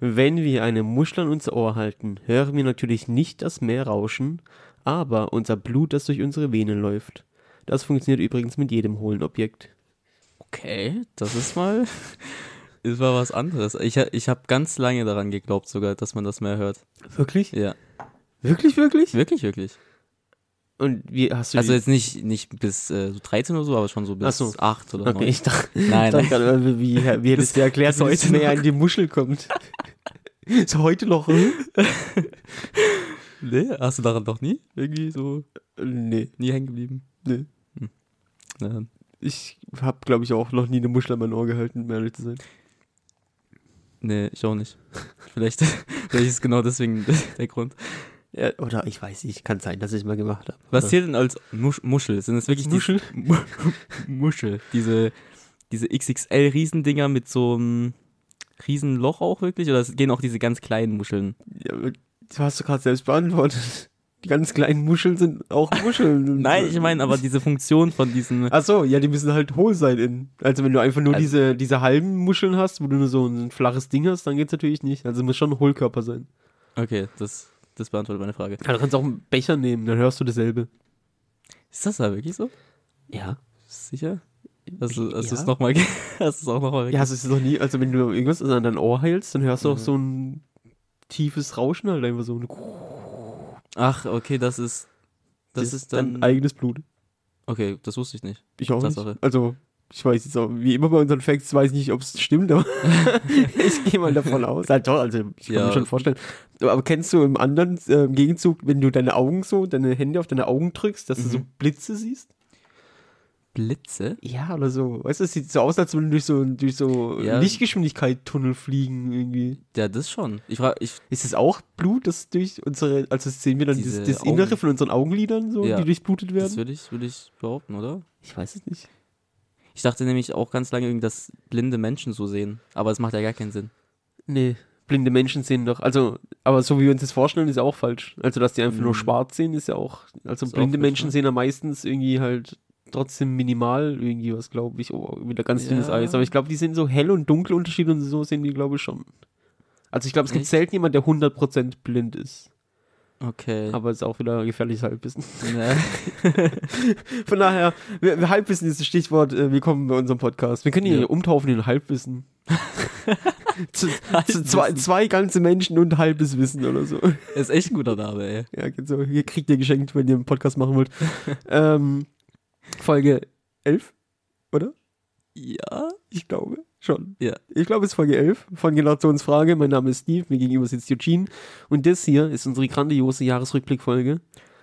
Wenn wir eine Muschel an unser Ohr halten, hören wir natürlich nicht das Meer rauschen, aber unser Blut, das durch unsere Venen läuft. Das funktioniert übrigens mit jedem hohlen Objekt. Okay, das ist mal, ist mal was anderes. Ich, ich habe ganz lange daran geglaubt sogar, dass man das mehr hört. Wirklich? Ja, Wirklich, wirklich? wirklich, wirklich. Und wie hast du Also jetzt nicht, nicht bis äh, so 13 oder so, aber schon so bis so. 8 oder Okay, 9. ich dachte, Nein, dachte nein. gerade, wie, wie, hättest du erklärt, bis wie das heute noch. in die Muschel kommt? Ist heute noch, hm? Nee, hast du daran noch nie irgendwie so Nee, nie hängen geblieben? nee. Na, dann. Ich habe, glaube ich, auch noch nie eine Muschel an mein Ohr gehalten, um ehrlich zu sein. Nee, ich auch nicht. Vielleicht, vielleicht ist genau deswegen der Grund. Ja, oder ich weiß nicht, kann sein, dass ich mal gemacht habe. Was zählt denn als Musch Muschel? Sind das wirklich Muschel? Die, Mu Muschel. Diese, diese XXL-Riesendinger mit so einem Riesenloch auch wirklich? Oder gehen auch diese ganz kleinen Muscheln? Ja, du hast du gerade selbst beantwortet. Die ganz kleinen Muscheln sind auch Muscheln. Nein, ich meine aber diese Funktion von diesen. Ach so, ja, die müssen halt hohl sein innen. Also wenn du einfach nur Also- diese, diese halben Muscheln hast, wo du nur so ein flaches Ding hast, dann geht's natürlich nicht. Also muss schon ein Hohlkörper sein. Okay, das, das beantwortet meine Frage. Ja, du kannst auch einen Becher nehmen, dann hörst du dasselbe. Ist das da wirklich so? Ja. Sicher? Du, hast Ja. es nochmal, hast du es auch nochmal Ja, du es noch nie, also wenn du irgendwas an dein Ohr hältst, dann hörst du auch Ja. so ein tiefes Rauschen halt einfach so. Ach, okay, das ist, das, ist dann, dein eigenes Blut. okay, das wusste ich nicht. Ich auch Tatsache. nicht. Also, ich weiß jetzt auch, wie immer bei unseren Facts, weiß ich nicht, ob es stimmt, aber ich gehe mal davon aus. Ja, doch, also ich kann Ja. mir schon vorstellen. Aber kennst du im anderen äh, im Gegenzug, wenn du deine Augen so, deine Hände auf deine Augen drückst, dass du so Mhm. Blitze siehst? Blitze? Ja, oder so. Weißt du, es sieht so aus, als würden durch so, durch so Ja. Lichtgeschwindigkeit Tunnel fliegen irgendwie. Ja, das schon. Ich frage, ich, Ist es auch Blut, das durch unsere, also sehen wir dann das, das Innere von unseren Augenlidern so, Ja. die durchblutet das werden? würde ich, würde ich behaupten, oder? Ich weiß es nicht. Ich dachte nämlich auch ganz lange, dass blinde Menschen so sehen. Aber es macht ja gar keinen Sinn. Nee, blinde Menschen sehen doch, also, aber so wie wir uns das vorstellen, ist ja auch falsch. Also, dass die einfach nur Mhm. schwarz sehen, ist ja auch, also Ist auch blinde falsch, Menschen ne? sehen ja meistens irgendwie halt trotzdem minimal irgendwie was, glaube ich, oh, wieder ganz dünnes Ja. Eis. Aber ich glaube, die sind so hell und dunkel Unterschied und so sehen die, glaube ich, schon. Also, ich glaube, es gibt Echt? selten jemand, der 100% blind ist. Okay. Aber ist auch wieder gefährliches Halbwissen. Ne. Von daher, wir, wir Halbwissen ist das Stichwort, äh, willkommen bei unserem Podcast. Wir können ihn Ja. hier umtaufen in Halbwissen. zu, zu Halbwissen. zwei, zwei ganze Menschen und halbes Wissen oder so. ist echt ein guter Name, ey. Ja, geht so. Hier kriegt ihr geschenkt, wenn ihr einen Podcast machen wollt. ähm, Folge 11, oder? Ja? Ich glaube schon. Ja. Ich glaube, es ist Folge 11 von Generationsfrage. Mein Name ist Steve, mir gegenüber sitzt Eugene. Und das hier ist unsere grandiose Jahresrückblickfolge.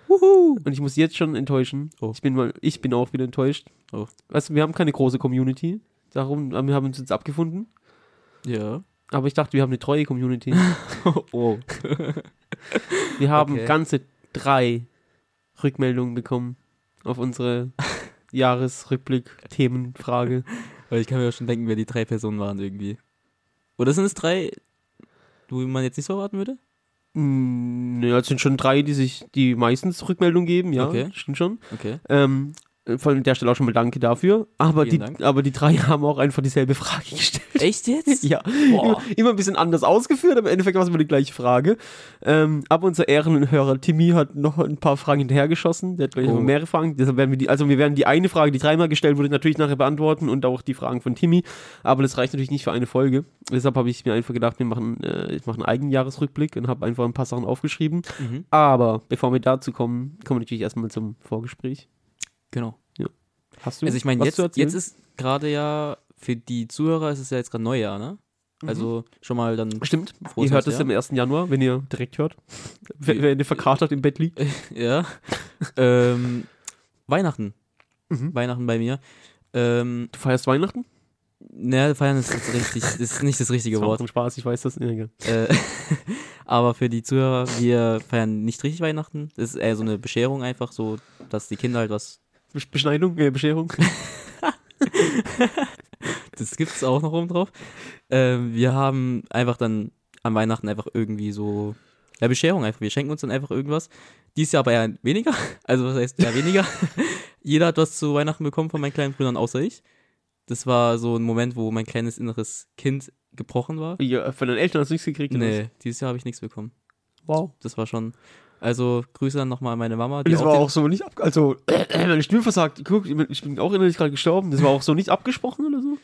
Wuhu. Und ich muss jetzt schon enttäuschen. Oh. Ich, bin mal, ich bin auch wieder enttäuscht. Oh. Weißt du, wir haben keine große Community. Darum wir haben uns jetzt abgefunden. Ja. Aber ich dachte, wir haben eine treue Community. oh. Wir haben Okay. ganze drei Rückmeldungen bekommen auf unsere Jahresrückblick-Themenfrage. Weil ich kann mir auch schon denken, wer die drei Personen waren irgendwie. Oder sind es drei, wo man jetzt nicht so erwarten würde? Mm, Ne, es sind schon drei, die sich die meistens Rückmeldung geben, ja, Okay. stimmt schon. Okay. Ähm, von der Stelle auch schon mal danke dafür. Aber die, Dank. aber die drei haben auch einfach dieselbe Frage gestellt. Echt jetzt? Ja, immer, immer ein bisschen anders ausgeführt, aber im Endeffekt war es immer die gleiche Frage. Ähm, aber unser Ehrenhörer Timmy hat noch ein paar Fragen hinterhergeschossen. Der hat gleich Oh. noch mehrere Fragen. Deshalb werden wir die, also wir werden die eine Frage, die dreimal gestellt wurde, natürlich nachher beantworten und auch die Fragen von Timmy. Aber das reicht natürlich nicht für eine Folge. Deshalb habe ich mir einfach gedacht, wir machen, äh, ich mache einen Eigenjahresrückblick und habe einfach ein paar Sachen aufgeschrieben. Mhm. Aber bevor wir dazu kommen, kommen wir natürlich erstmal zum Vorgespräch. Genau. Hast du Also ich meine, jetzt, jetzt ist gerade ja, für die Zuhörer ist es ja jetzt gerade Neujahr, ne? Also schon mal dann, Stimmt, ihr hört es am 1. Januar, wenn ihr direkt hört. Wenn, wenn ihr verkatert im Bett liegt. ja. ähm, Weihnachten. Mhm. Weihnachten bei mir. Ähm, Du feierst Weihnachten? ne, feiern ist richtig, ist nicht das richtige Das Wort. ein Spaß, ich weiß das. Ja. Äh, aber für die Zuhörer, wir feiern nicht richtig Weihnachten. Das ist eher so eine Bescherung einfach, so, dass die Kinder halt was. Besch- Beschneidung, äh, Bescherung. Das gibt's auch noch oben drauf. Ähm, wir haben einfach dann an Weihnachten einfach irgendwie so. Ja, Bescherung einfach. Wir schenken uns dann einfach irgendwas. Dies Jahr aber eher weniger. Also, was heißt eher weniger? Jeder hat was zu Weihnachten bekommen von meinen kleinen Brüdern, außer ich. Das war so ein Moment, wo mein kleines inneres Kind gebrochen war. Ja, von deinen Eltern hast du nichts gekriegt? Nee, dieses Jahr habe ich nichts bekommen. Wow. Das war schon. Also Grüße dann nochmal an meine Mama. Die Das auch war auch so nicht ab, also meine Stimme versagt. Guck, ich bin auch innerlich gerade gestorben. Das war auch so nicht abgesprochen oder so.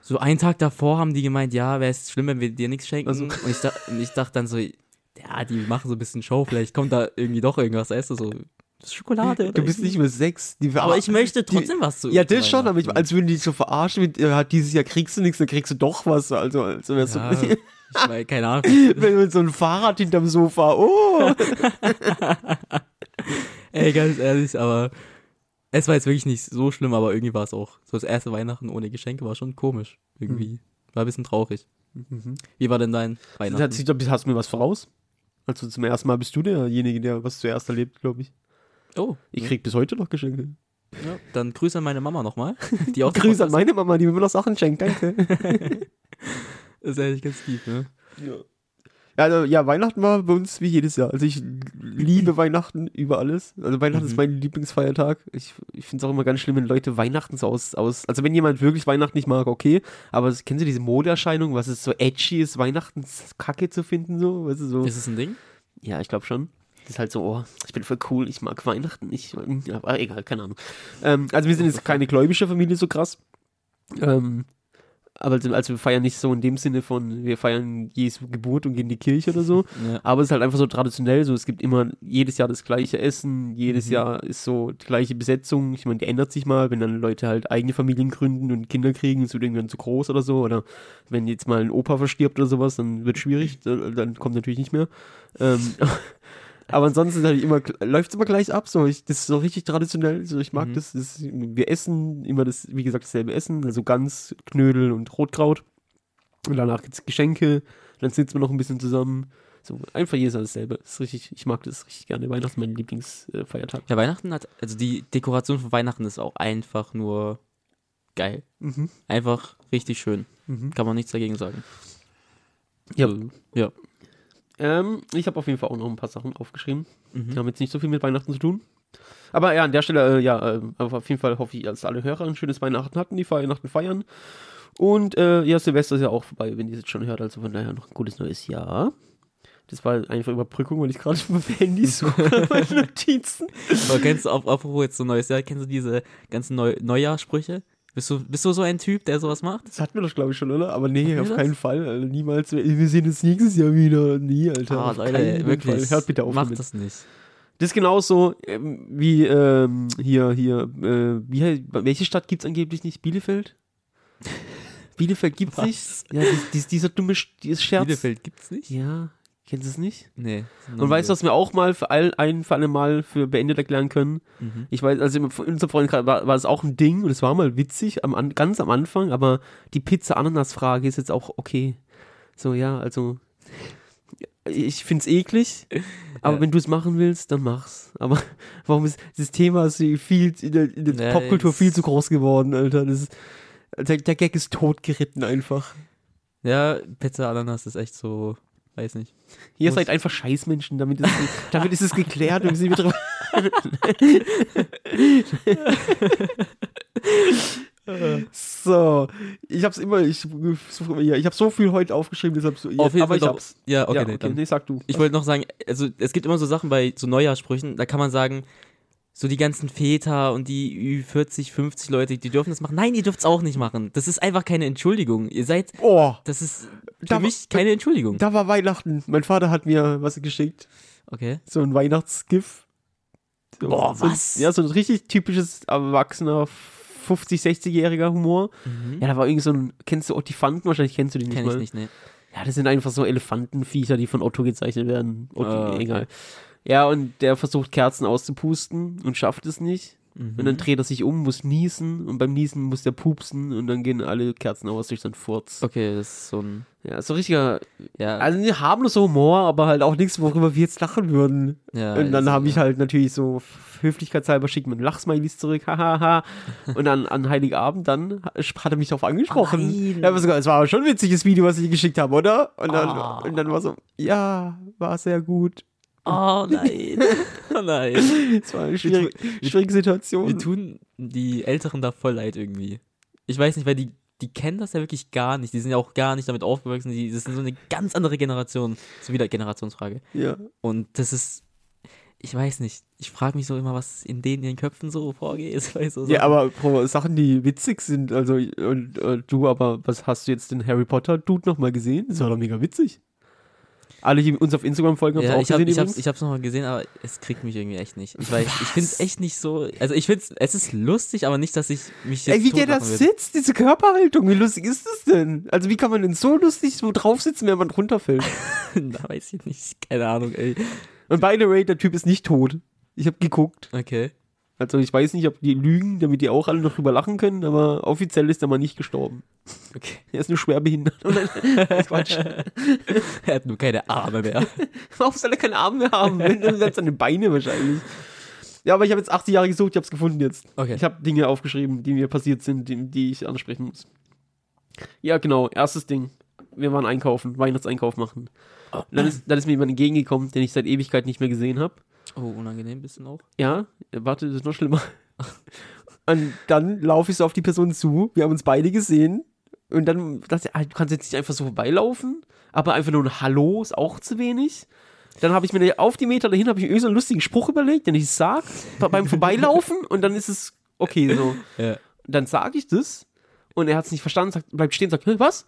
So einen Tag davor haben die gemeint, ja, wäre es schlimm, wenn wir dir nichts schenken. Also- Und, ich dach, und ich dachte dann so, ja, die machen so ein bisschen Show, vielleicht kommt da irgendwie doch irgendwas, weißt du, so das ist Schokolade. oder Du bist nicht mehr sechs. Die Aber ich möchte die- trotzdem was zu Ja, das schon, aber ich, als würden die dich so verarschen mit, ja, dieses Jahr kriegst du nichts, dann kriegst du doch was. Also, also Ja, so, ich meine, keine Ahnung. wenn so ein Fahrrad hinterm Sofa, oh. Ey, ganz ehrlich, aber es war jetzt wirklich nicht so schlimm, aber irgendwie war es auch. So das erste Weihnachten ohne Geschenke war schon komisch. Irgendwie. War ein bisschen traurig. Wie war denn dein hat Weihnachten? glaub ich, hast du mir was voraus? Also zum ersten Mal bist du derjenige, der was zuerst erlebt, glaube ich. Oh, Ich krieg bis heute noch Geschenke. ja. dann Grüße an meine Mama nochmal. Grüße an meine Mama, die mir immer noch Sachen schenkt, danke. Das ist ehrlich ganz lieb, ne? ja. Also, ja, Weihnachten war bei uns wie jedes Jahr. Also ich liebe Weihnachten über alles. Also Weihnachten Mhm. ist mein Lieblingsfeiertag. Ich, ich finde es auch immer ganz schlimm, wenn Leute Weihnachten so aus, aus. Also wenn jemand wirklich Weihnachten nicht mag, okay. Aber kennen Sie diese Modeerscheinung, was es so edgy ist, Weihnachten kacke zu finden, so? Weißt du, so. Ist es ein Ding? Ja, ich glaube schon. Das ist halt so, oh, ich bin voll cool, ich mag Weihnachten nicht. Ja, egal, keine Ahnung. Ähm, also wir sind jetzt keine gläubische Familie so krass. Ähm, aber also, also wir feiern nicht so in dem Sinne von, wir feiern Jesu Geburt und gehen in die Kirche oder so. Ja. Aber es ist halt einfach so traditionell, so es gibt immer jedes Jahr das gleiche Essen, jedes Mhm. Jahr ist so die gleiche Besetzung. Ich meine, die ändert sich mal, wenn dann Leute halt eigene Familien gründen und Kinder kriegen, es wird irgendwann zu groß oder so. Oder wenn jetzt mal ein Opa verstirbt oder sowas, dann wird schwierig, dann dann kommt natürlich nicht mehr. Ähm, aber ansonsten halt immer, läuft es immer gleich ab. So, ich, das ist so richtig traditionell. So, ich mag Mhm. das, das. Wir essen immer das, wie gesagt, dasselbe Essen, also Gans, Knödel und Rotkraut. Und danach gibt's Geschenke, dann sitzen wir noch ein bisschen zusammen. So, einfach jedes Jahr dasselbe. Das ist richtig, ich mag das richtig gerne. Weihnachten ist mein Lieblingsfeiertag. Ja, Weihnachten hat, also die Dekoration von Weihnachten ist auch einfach nur geil. Mhm. Einfach richtig schön. Mhm. Kann man nichts dagegen sagen. Ja. Also, ja. Ähm, ich habe auf jeden Fall auch noch ein paar Sachen aufgeschrieben. Mhm. Die haben jetzt nicht so viel mit Weihnachten zu tun. Aber ja, an der Stelle, äh, ja, äh, auf jeden Fall hoffe ich, dass alle Hörer ein schönes Weihnachten hatten, die Weihnachten feiern. Und äh, ja, Silvester ist ja auch vorbei, wenn ihr es jetzt schon hört, also von daher noch ein gutes neues Jahr. Das war einfach Überbrückung, weil ich gerade auf dem Handy suche, meine Notizen. Aber kennst du, ap- apropos jetzt so neues Jahr, kennst du diese ganzen Neu Neujahrsprüche? Bist du, bist du so ein Typ, der sowas macht? Das hatten wir doch, glaube ich, schon, oder? Aber nee, wir auf das? keinen Fall. Also niemals. Wir sehen uns nächstes Jahr wieder. Nie, Alter. Ah, Leute, wirklich. Fall. Hört bitte auf Macht das nicht. Das ist genauso ähm, wie ähm, hier, hier, äh, wie, he- welche Stadt gibt es angeblich nicht? Bielefeld? Bielefeld gibt's Was? nicht? Ja, dies, dies, dieser dumme Sch- dieses Scherz. Bielefeld gibt's nicht? Ja, kennst du es nicht? Nee. Und weißt du, was wir auch mal für all, ein für alle Mal für beendet erklären können? Mhm. Ich weiß, also in unserem Freundeskreis war, war das auch ein Ding und es war mal witzig, am, an, ganz am Anfang, aber die Pizza-Ananas-Frage ist jetzt auch okay. So, ja, also ich find's eklig, aber Ja. wenn du es machen willst, dann mach's. Aber warum ist das Thema ist viel in der, in der Ja, Popkultur es- viel zu groß geworden, Alter? Das ist, der, der Gag ist totgeritten einfach. Ja, Pizza Ananas ist echt so, weiß nicht. Ihr Muss- seid einfach Scheißmenschen, damit ist, damit ist es geklärt und sind wieder So, ich hab's immer, ich, ja, ich hab so viel heute aufgeschrieben, deshalb so, Auf jeden aber Fall ich doch- hab's. Ja, okay, ja, nee, okay, dann. nee, sag du. Ich wollte noch sagen, also es gibt immer so Sachen bei so Neujahrssprüchen, da kann man sagen, so die ganzen Väter und die Ü40, 50 Leute, die dürfen das machen. Nein, ihr dürft's auch nicht machen. Das ist einfach keine Entschuldigung. Ihr seid, Oh, das ist für Da war- mich keine Entschuldigung. da war Weihnachten. Mein Vater hat mir was geschickt, Okay. so ein Weihnachtsgif. So, Boah, so, ein- was? Ja, so ein richtig typisches erwachsener 50, 60-jähriger Humor. Mhm. Ja, da war irgendwie so ein, kennst du Ottifanten? Wahrscheinlich kennst du den nicht Kenn ich mal. nicht, ne. Ja, das sind einfach so Elefantenviecher, die von Otto gezeichnet werden. Otto, Ah, okay. egal. Ja, und der versucht Kerzen auszupusten und schafft es nicht. Mhm. Und dann dreht er sich um, muss niesen und beim Niesen muss der pupsen und dann gehen alle Kerzen aus durch seinen Furz. Okay, das ist so ein, Ja, so richtiger, ja. also ein harmloser Humor, aber halt auch nichts, worüber wir jetzt lachen würden. ja und dann habe ich halt natürlich so höflichkeitshalber schickt man Lachsmilies zurück, hahaha. und dann an Heiligabend dann hat er mich darauf angesprochen. Nein. Ja, aber sogar, es war schon ein witziges Video, was ich geschickt habe, oder? Und dann, Ah. und dann war so, ja, war sehr gut. Oh nein. oh nein. Es war eine schwierige, schwierige Situation. Wir tun die Älteren da voll leid irgendwie. Ich weiß nicht, weil die, die kennen das ja wirklich gar nicht. Die sind ja auch gar nicht damit aufgewachsen. Die, das ist so eine ganz andere Generation. So wieder Generationsfrage. Ja. Und das ist, ich weiß nicht. Ich frage mich so immer, was in denen ihren Köpfen so vorgeht. Weißt du, so Ja, aber Bro, Sachen, die witzig sind, also und äh, du, aber was hast du jetzt den Harry Potter Dude nochmal gesehen? Das war doch mega witzig. Alle, die uns auf Instagram folgen, haben es Ja, auch ich, hab, gesehen ich, hab's, übrigens. ich hab's nochmal gesehen, aber es kriegt mich irgendwie echt nicht. Ich, weiß, ich finde es echt nicht so. Also ich finde es ist lustig, aber nicht, dass ich mich jetzt Ey, wie der da sitzt, diese Körperhaltung, wie lustig ist das denn? Also wie kann man denn so lustig so drauf sitzen, wenn man runterfällt? da weiß ich nicht. Keine Ahnung, ey. Und by the way, der Typ ist nicht tot. Ich habe geguckt. Okay. Also ich weiß nicht, ob die lügen, damit die auch alle noch drüber lachen können, aber offiziell ist er mal nicht gestorben. Okay. Er ist nur schwer behindert. Quatsch. Er hat nur keine Arme mehr. Warum soll er keine Arme mehr haben? Dann selbst seine Beine wahrscheinlich. Ja, aber ich habe jetzt 80 Jahre gesucht, ich habe es gefunden jetzt. Okay. Ich habe Dinge aufgeschrieben, die mir passiert sind, die, die ich ansprechen muss. Ja, genau. Erstes Ding. Wir waren einkaufen, Weihnachtseinkauf machen. Und Dann ist, dann ist mir jemand entgegengekommen, den ich seit Ewigkeit nicht mehr gesehen habe. Oh, unangenehm bisschen auch. Ja, warte, das ist noch schlimmer. Und dann laufe ich so auf die Person zu. Wir haben uns beide gesehen. Und dann dachte ich, ah, du kannst jetzt nicht einfach so vorbeilaufen. Aber einfach nur ein Hallo ist auch zu wenig. Dann habe ich mir auf die Meter dahin habe ich mir so einen lustigen Spruch überlegt, den ich sag be- beim Vorbeilaufen. Und dann ist es okay so. Ja. Und dann sage ich das. Und er hat es nicht verstanden, sagt, bleibt stehen, sagt, "Hä, was?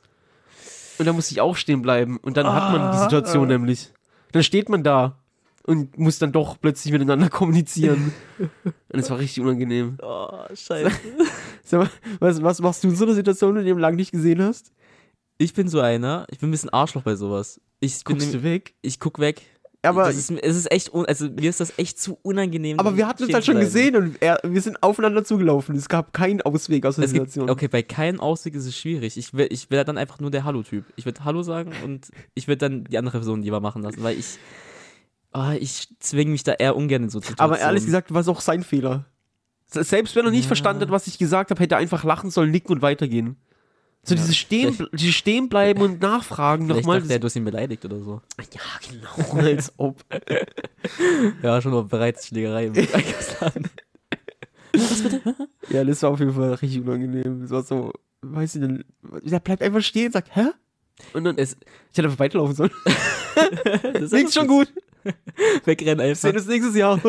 Und dann muss ich auch stehen bleiben. Und dann hat man die Situation nämlich. Dann steht man da und muss dann doch plötzlich miteinander kommunizieren. Und es war richtig unangenehm. Oh, scheiße. Sag mal, was, was machst du in so einer Situation, wenn du ihn lange nicht gesehen hast? Ich bin so einer, ich bin ein bisschen Arschloch bei sowas. Ich, bin Guckst nem- du weg? ich guck weg. Aber, ist, es ist echt, also mir ist das echt zu unangenehm. aber wir hatten uns stehen halt schon gesehen und er, wir sind aufeinander zugelaufen. Es gab keinen Ausweg aus der Es gibt, Situation. okay, bei keinem Ausweg ist es schwierig. Ich will, ich dann einfach nur der Hallo-Typ. Ich würde Hallo sagen und ich würde dann die andere Person lieber machen lassen, weil ich, ah, ich zwinge mich da eher ungern in so Situationen. Aber ehrlich gesagt war es auch sein Fehler. Se- Selbst wenn er nicht Ja. verstanden hat, was ich gesagt habe, hätte er einfach lachen sollen, nicken und weitergehen. So Ja, dieses Stehen, dieses Stehen bleiben und nachfragen nochmal. dachte du hast ihn beleidigt oder so. Ja, genau, als ob. Ja, schon mal bereits Schlägerei im Einkaufsladen. Ja, das war auf jeden Fall richtig unangenehm. Es war so, weiß ich nicht, der bleibt einfach stehen und sagt, hä? Und dann, Es, ich hätte einfach weiterlaufen sollen. das ist schon gut. Wegrennen einfach. sehen uns nächstes Jahr.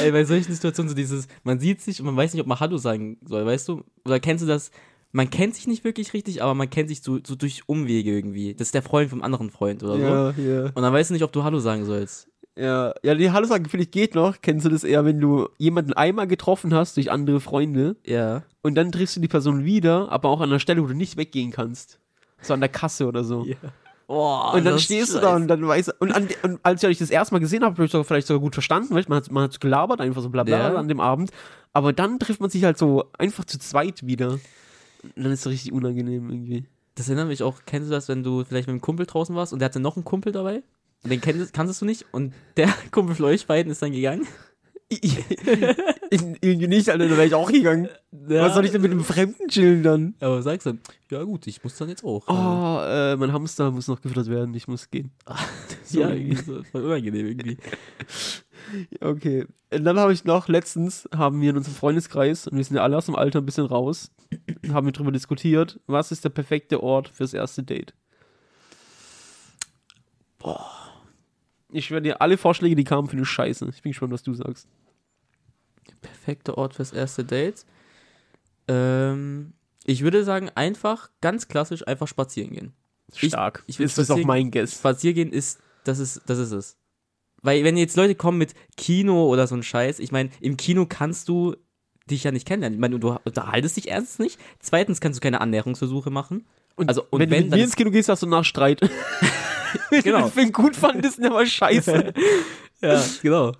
Ey, bei solchen Situationen so dieses, man sieht sich und man weiß nicht, ob man Hallo sagen soll, weißt du? Oder kennst du das? Man kennt sich nicht wirklich richtig, aber man kennt sich so, so durch Umwege irgendwie. Das ist der Freund vom anderen Freund oder so. ja, ja. Und dann weißt du nicht, ob du Hallo sagen sollst. Ja, ja, die Hallo sagen, finde ich, geht noch. Kennst du das eher, wenn du jemanden einmal getroffen hast durch andere Freunde Ja. und dann triffst du die Person wieder, aber auch an einer Stelle, wo du nicht weggehen kannst. So an der Kasse oder so. ja. Oh, Und dann stehst du da und dann weißt und, an, und als ich euch das erste Mal gesehen habe, habe ich sogar vielleicht sogar gut verstanden, weißt, man hat man hat gelabert, einfach so bla bla Ja. an dem Abend. Aber dann trifft man sich halt so einfach zu zweit wieder. Und dann ist es richtig unangenehm irgendwie. Das erinnert mich auch, kennst du das, wenn du vielleicht mit einem Kumpel draußen warst und der hatte noch einen Kumpel dabei? Und den kennst, kanntest du nicht und der Kumpel von euch beiden ist dann gegangen? Irgendwie nicht, Alter, da wäre ich auch gegangen. Was soll ich denn mit einem Fremden chillen dann? Aber sagst dann, ja gut, ich muss dann jetzt auch. Oh, äh, mein Hamster muss noch gefüttert werden, ich muss gehen. so ja, irgendwie. so, voll unangenehm irgendwie. Okay. Und dann habe ich noch, letztens haben wir in unserem Freundeskreis, und wir sind ja alle aus dem Alter ein bisschen raus, haben wir darüber diskutiert, was ist der perfekte Ort fürs erste Date? Boah. Ich schwöre dir, alle Vorschläge, die kamen, finde ich scheiße. Ich bin gespannt, was du sagst. Perfekter Ort fürs erste Date. Ähm, ich würde sagen, einfach, ganz klassisch, einfach spazieren gehen. Ich- Stark. ich will ist das auch mein Guess. Spazieren gehen ist, das ist, das ist es. Weil wenn jetzt Leute kommen mit Kino oder so ein Scheiß, ich meine, im Kino kannst du dich ja nicht kennenlernen. Ich meine, du unterhaltest dich erstens nicht. Zweitens kannst du keine Annäherungsversuche machen. Und also, und wenn, du wenn, mit dann mir ins Kino gehst, hast du nach Streit. wenn Genau. du den Film gut fandest, der war scheiße. Ja, genau.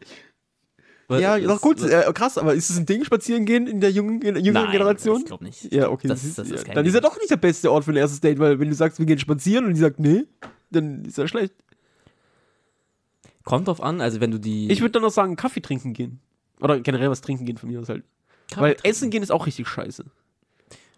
Ja, Das- doch gut, das- äh, krass, aber ist es ein Ding, spazieren gehen in der jungen, in der jüngeren Nein, Generation? Ich glaube nicht. Ja, okay. Das, das du, ist ja. Dann Ding. ist er doch nicht der beste Ort für ein erstes Date, weil wenn du sagst, wir gehen spazieren und die sagt, nee, dann ist er schlecht. Kommt drauf an, also wenn du die. Ich würde dann noch sagen, Kaffee trinken gehen. Oder generell was trinken gehen von mir aus halt. Kaffee weil trinken. Essen gehen ist auch richtig scheiße.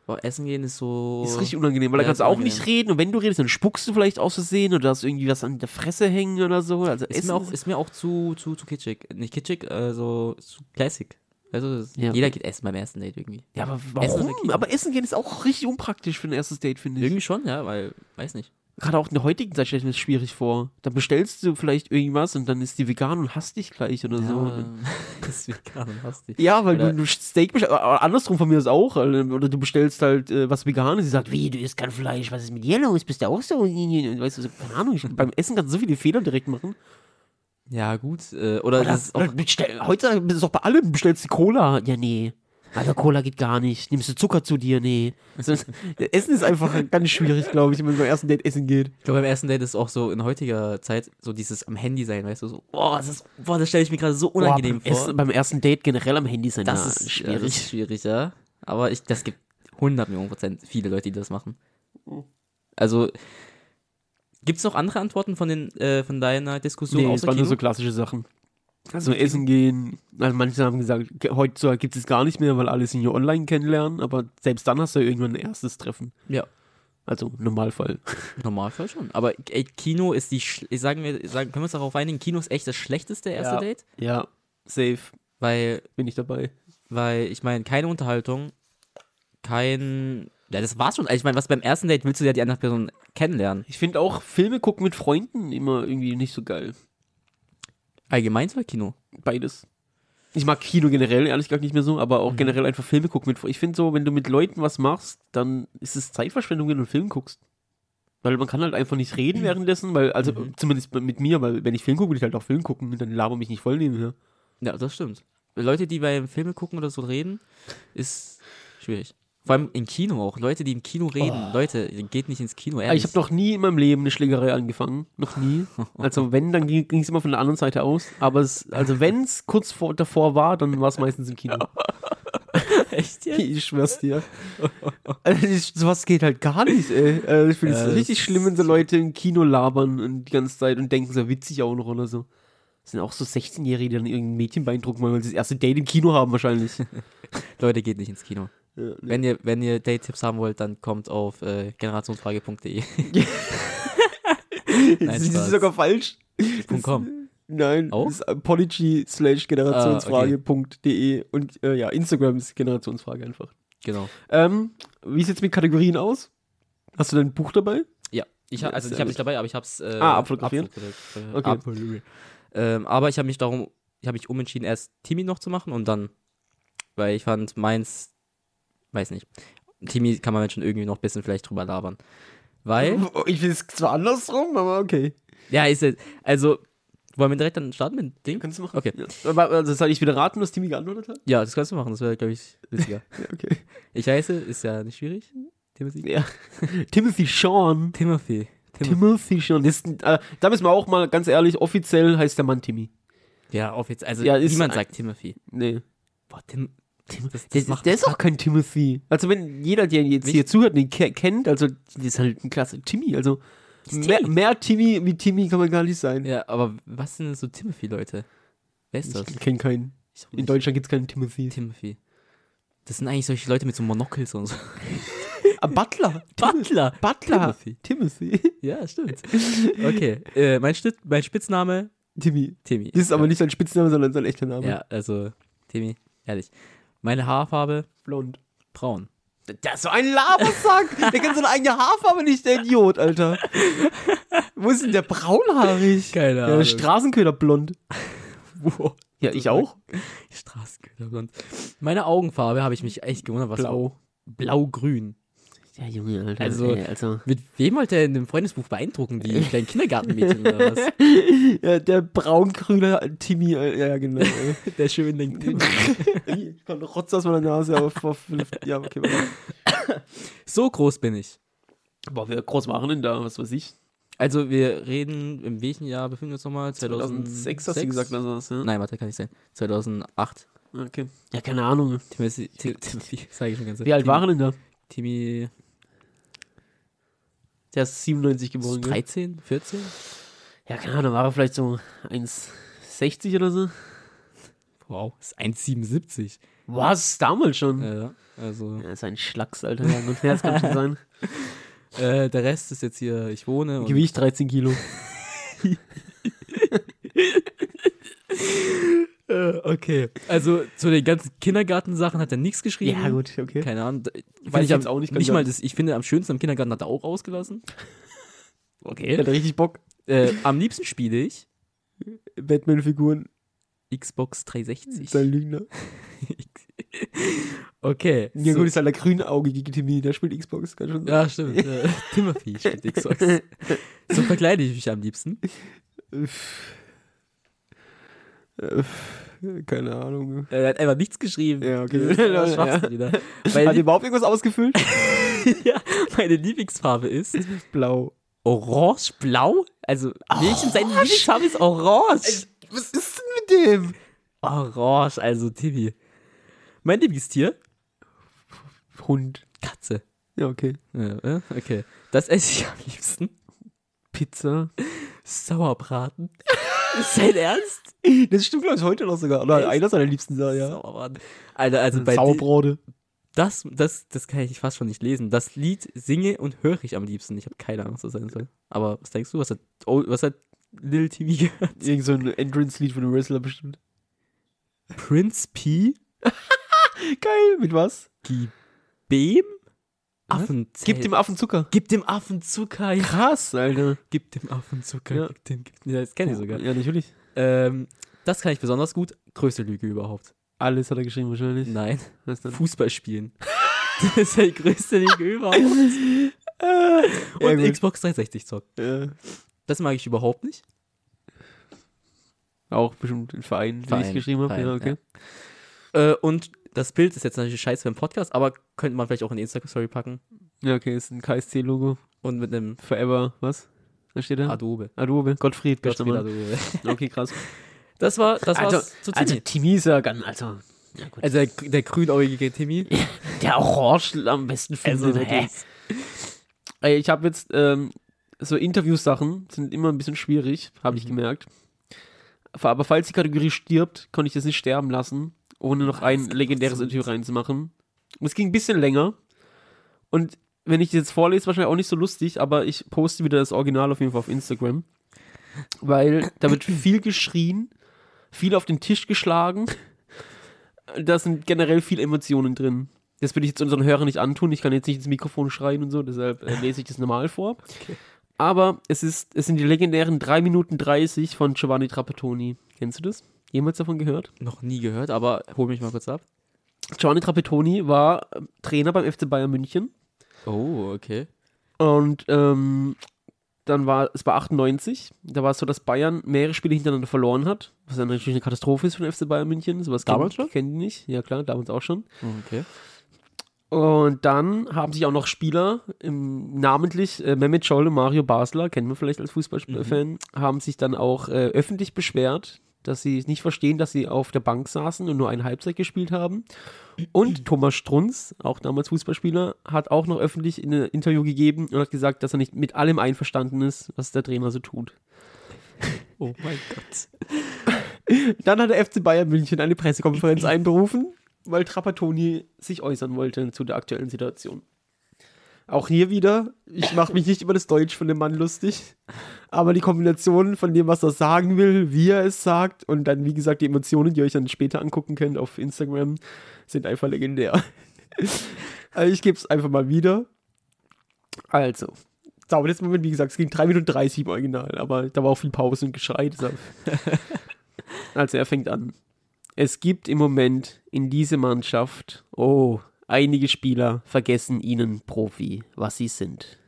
Boah, Essen gehen ist so. Ist richtig unangenehm, weil da Ja, kannst ist du auch nicht reden und wenn du redest, dann spuckst du vielleicht aus Versehen oder hast irgendwie was an der Fresse hängen oder so. Also ist Essen mir auch, ist mir auch zu, zu, zu kitschig. Nicht kitschig, also zu classic. Das- Ja. jeder geht essen beim ersten Date irgendwie. Ja, aber Essen warum? Kino? aber Essen gehen ist auch richtig unpraktisch für ein erstes Date, finde ich. Irgendwie schon, ja, weil, weiß nicht. Gerade auch in der heutigen Zeit stelle ich mir das schwierig vor. Da bestellst du vielleicht irgendwas und dann ist die vegan und hasst dich gleich oder so. Ja, das ist vegan und hastig. Ja, weil Oder- du, du Steak bestellst, aber andersrum von mir ist auch. also, Oder du bestellst halt äh, was Veganes, sie sagt, wie, du isst kein Fleisch, was ist mit dir los? Bist du auch so? Weißt du, so, keine Ahnung, ich, beim Essen kannst du so viele Fehler direkt machen. Ja, gut. Äh, oder, Oder, das ist auch bestell, heutzutage ist es auch bei allem, bestellst du Cola. Ja, nee. Also Cola geht gar nicht. Nimmst du Zucker zu dir? Nee. Also, Essen ist einfach ganz schwierig, glaube ich, wenn man beim ersten Date essen geht. Ich glaube, beim ersten Date ist auch so in heutiger Zeit so dieses am Handy sein, weißt du, so, boah, das, ist, boah, das stelle ich mir gerade so unangenehm Boah, beim, vor. Essen, beim ersten Date generell am Handy sein, das, ja, ist schwierig. Das ist schwierig, ja. Aber ich, das gibt 100 Millionen Prozent viele Leute, die das machen. Also, gibt es noch andere Antworten von, den, äh, von deiner Diskussion nee, es waren nur Kino? so klassische Sachen. Also essen gehen, also manche haben gesagt, ge- heutzutage gibt es gar nicht mehr, weil alle sich hier online kennenlernen, aber selbst dann hast du ja irgendwann ein erstes Treffen. Ja, Also Normalfall. Normalfall schon. Aber ey, Kino ist die, sagen wir, sagen, können wir uns darauf einigen, Kino ist echt das schlechteste erste Ja. Date? Ja, safe, Weil bin ich dabei. Weil ich meine, keine Unterhaltung, kein. Ja, das war's schon. Ich meine, was beim ersten Date willst du ja die andere Person kennenlernen? Ich finde auch Filme gucken mit Freunden immer irgendwie nicht so geil. Allgemein oder Kino? Beides. Ich mag Kino generell, ehrlich gesagt nicht mehr so, aber auch Mhm. generell einfach Filme gucken. Mit, ich finde so, wenn du mit Leuten was machst, dann ist es Zeitverschwendung, wenn du einen Film guckst. Weil man kann halt einfach nicht reden währenddessen, weil, also Mhm. zumindest mit mir, weil wenn ich Film gucke, will ich halt auch Film gucken und dann laber mich nicht voll nebenher. Ja, das stimmt. Leute, die bei Filme gucken oder so reden, ist schwierig. Vor allem im Kino auch. Leute, die im Kino reden. Leute, geht nicht ins Kino, ehrlich. Ich habe noch nie in meinem Leben eine Schlägerei angefangen. Noch nie. Also wenn, dann ging es immer von der anderen Seite aus. Aber es, also wenn es kurz vor, davor war, dann war es meistens im Kino. Echt jetzt? Ich schwör's dir. Also, ich, sowas geht halt gar nicht, ey. Also, ich finde es das richtig schlimm, wenn so Leute im Kino labern und die ganze Zeit und denken, so witzig auch noch oder so. Das sind auch so 16-Jährige, die dann irgendein Mädchen beeindrucken, wollen, weil sie das erste Date im Kino haben wahrscheinlich. Leute, geht nicht ins Kino. Ja. Wenn ihr, wenn ihr Date-Tipps haben wollt, dann kommt auf äh, generationsfrage.de. Nein, das ist sogar falsch. Punkt .com. Nein, Auch? das ist Apology slash generationsfrage.de und äh, ja, Instagram ist Generationsfrage einfach. Genau. Ähm, wie sieht's mit Kategorien aus? Hast du dein Buch dabei? Ja, ich hab, also ich habe nicht dabei, aber ich habe es äh, Ah, abfotografiert? Okay. Abfotografiert. Ähm, aber ich habe mich darum, ich habe mich umentschieden, erst Timmy noch zu machen und dann, weil ich fand meins, weiß nicht, Timmy kann man schon irgendwie noch ein bisschen vielleicht drüber labern. Weil, Ich will es zwar andersrum, aber okay. ja, ist jetzt, also, wollen wir direkt dann starten mit dem Ding? Kannst du machen? Okay. Ja. Also soll ich wieder raten, was Timmy geantwortet hat? Ja, das kannst du machen, das wäre, glaube ich, witziger. Ja, okay. ich heiße, ist ja nicht schwierig, Timothy? Ja. Timothy Sean. Timothy. Tim Timothy Sean. Das, äh, da müssen wir auch mal ganz ehrlich, offiziell heißt der Mann Timmy. ja, jetzt, also Ja, niemand ein- sagt Timothy. Nee. Boah, Tim, Das, das Der, macht der ist auch kein Timothy. Also wenn jeder, der jetzt hier zuhört, den ke kennt, also das ist halt ein klasse Timmy. Also ist mehr, Timmy. mehr Timmy wie Timmy kann man gar nicht sein. Ja, aber was sind denn so Timothy-Leute? Wer ist das? Ich kenne keinen. Ich In. Deutschland gibt es keinen Timothy. Timothy. Das sind eigentlich solche Leute mit so Monokels und so. Ah, Butler. Butler. Butler. Timothy. Timothy. Ja, stimmt. Okay, äh, mein, Schnitt, mein Spitzname, Timmy. Timmy. Das ist aber nicht sein Spitzname, sondern sein echter Name. Ja, also, Timmy, ehrlich. Meine Haarfarbe, Blond. braun. Der ist so ein Labersack. der kennt seine eigene Haarfarbe nicht, der Idiot, Alter. Wo ist denn der braunhaarig? Keine Ja, der Straßenköder blond. Wow. Ja, ich auch. Straßenköderblond. Meine Augenfarbe habe ich mich echt gewundert, was Blau. Blau-grün. Ja, Junge, Alter. Also- ey, also. Mit wem wollte er in dem Freundesbuch beeindrucken? Die kleinen Kindergartenmädchen oder was? Ja, der braungrüne Timmy, äh, ja, genau. Der schön denkt. ich kann Rotz aus meiner Nase, aber vor fünf, ja, okay. warte. So groß bin ich. Boah, wie groß waren denn da, was weiß ich? Also wir reden, in welchem Jahr befinden wir uns nochmal? 2006 2006 hast du gesagt, also was, ja? Nein, warte, kann nicht sein. 2008. Okay. Ja, keine Ahnung. Timothy, Tim, Timothy, sage ich schon ganz Wie alt waren denn da? Timmy Der ist 97 geboren, gell? 13, 14? Ja, keine Ahnung, war er vielleicht so 1,60 oder so? Wow, ist 1,77. Was? Damals schon? Ja, also Ja, ist ein Schlacks, Alter. Ja, das kann schon sein. äh, der Rest ist jetzt hier, ich wohne Gewicht 13 Kilo. äh, Äh, okay. Also zu den ganzen Kindergartensachen hat er nichts geschrieben. Ja, gut, okay. Keine Ahnung. Weil ich ich am- auch nicht Nicht mal das, ich finde, am schönsten am Kindergarten hat er auch ausgelassen. Okay. Hat er richtig Bock? Äh, am liebsten spiele ich Batman-Figuren, Xbox 360. sein Lügner. okay. Ja, so- gut, ist halt der grünauge gegen Timmy, der spielt Xbox, kann schon sein. Ja, stimmt. Äh, Timothy spielt Xbox. So verkleide ich mich am liebsten. Äh, Keine Ahnung. Er hat einfach nichts geschrieben. Ja, okay. Ist Schwachsinn wieder. Weil Hat er überhaupt irgendwas ausgefüllt? ja, meine Lieblingsfarbe ist Blau. orange-blau. Also, Mädchen, seine Lieblingsfarbe ist orange. Was ist denn mit dem? Orange, also Timmy. Mein Lieblingstier? Hund. Katze. Ja, okay. Ja, äh, okay. Das esse ich am liebsten. Pizza. Sauerbraten. ist dein Ernst? Das stimmt, glaube ich, heute noch sogar. Oder Echt? einer seiner liebsten Sachen, ja. Sauerbraten. Alter, also bei Sauerbrote. das, das, das kann ich fast schon nicht lesen. Das Lied singe und höre ich am liebsten. Ich habe keine Ahnung, was das sein soll. Aber was denkst du? Was hat, oh, was hat Lil TV gehört? Irgend so ein Entrance-Lied von einem Wrestler bestimmt. Prince P. Geil. Mit was? Gib dem Affenzelt. Gib dem Affen Zucker. Gib dem Affen Zucker. Ja. Krass, Alter. Gib dem Affen Zucker. Ja. Gib dem, gib dem. Ja, das kenne ich sogar. Ja, natürlich. Ähm, das kann ich besonders gut. Größte Lüge überhaupt. Alles hat er geschrieben, wahrscheinlich. Nein. Fußball spielen. das ist die größte Lüge überhaupt. Ja, Und gut. Xbox 360 zocken. Ja. Das mag ich überhaupt nicht. Auch bestimmt ein Verein, den ich geschrieben habe. Ja, okay. Äh, und das Bild ist jetzt natürlich scheiße beim Podcast, aber könnte man vielleicht auch in die Instagram-Story packen. Ja, okay, ist ein KSC-Logo. Und mit einem Forever, was? Was steht da? Adobe. Adobe. Gottfried, Gottfried. Adobe. Okay, krass. Das war, das Also- war's zu Timmy. Also, Timmy ist ja ganz, also, ja. Also der, der grünäugige Timmy. der Orange am besten Also findet. wirklich. Ey, ich habe jetzt, ähm, so Interviewsachen sind immer ein bisschen schwierig, habe ich Mhm. gemerkt. Aber falls die Kategorie stirbt, konnte ich das nicht sterben lassen, ohne noch ein Was? legendäres Interview reinzumachen. Und es ging ein bisschen länger. Und wenn ich das jetzt vorlese, wahrscheinlich auch nicht so lustig, aber ich poste wieder das Original auf jeden Fall auf Instagram. Weil da wird viel geschrien, viel auf den Tisch geschlagen. Da sind generell viele Emotionen drin. Das würde ich jetzt unseren Hörern nicht antun. Ich kann jetzt nicht ins Mikrofon schreien und so, deshalb äh, lese ich das normal vor. Okay. Aber es, ist, es sind die legendären 3 Minuten 30 von Giovanni Trapattoni. Kennst du das? Jemals davon gehört? Noch nie gehört, aber hol mich mal kurz ab. Giovanni Trapattoni war äh, Trainer beim FC Bayern München. Oh, okay. Und ähm, dann war es war 98. Da war es so, dass Bayern mehrere Spiele hintereinander verloren hat. Was dann natürlich eine Katastrophe ist für den FC Bayern München. Sowas Damals kennen, schon? kennen die nicht. Ja klar, damals auch schon. Okay. Und dann haben sich auch noch Spieler, ähm, namentlich äh, Mehmet Scholl und Mario Basler, kennen wir vielleicht als Fußballfan, haben sich dann auch äh, öffentlich beschwert, dass sie nicht verstehen, dass sie auf der Bank saßen und nur eine Halbzeit gespielt haben. Und Thomas Strunz, auch damals Fußballspieler, hat auch noch öffentlich in ein Interview gegeben und hat gesagt, dass er nicht mit allem einverstanden ist, was der Trainer so tut. Oh mein Gott. Dann hat der FC Bayern München eine Pressekonferenz einberufen, weil Trapattoni sich äußern wollte zu der aktuellen Situation. Auch hier wieder, ich mache mich nicht über das Deutsch von dem Mann lustig, aber die Kombination von dem, was er sagen will, wie er es sagt und dann, wie gesagt, die Emotionen, die ihr euch dann später angucken könnt auf Instagram, sind einfach legendär. Also ich gebe es einfach mal wieder. Also, dauert jetzt Moment, wie gesagt, es ging 3 Minuten 30 im Original, aber da war auch viel Pause und Geschrei. Also er fängt an. Es gibt im Moment in dieser Mannschaft, oh, einige Spieler vergessen ihnen Profi, was sie sind.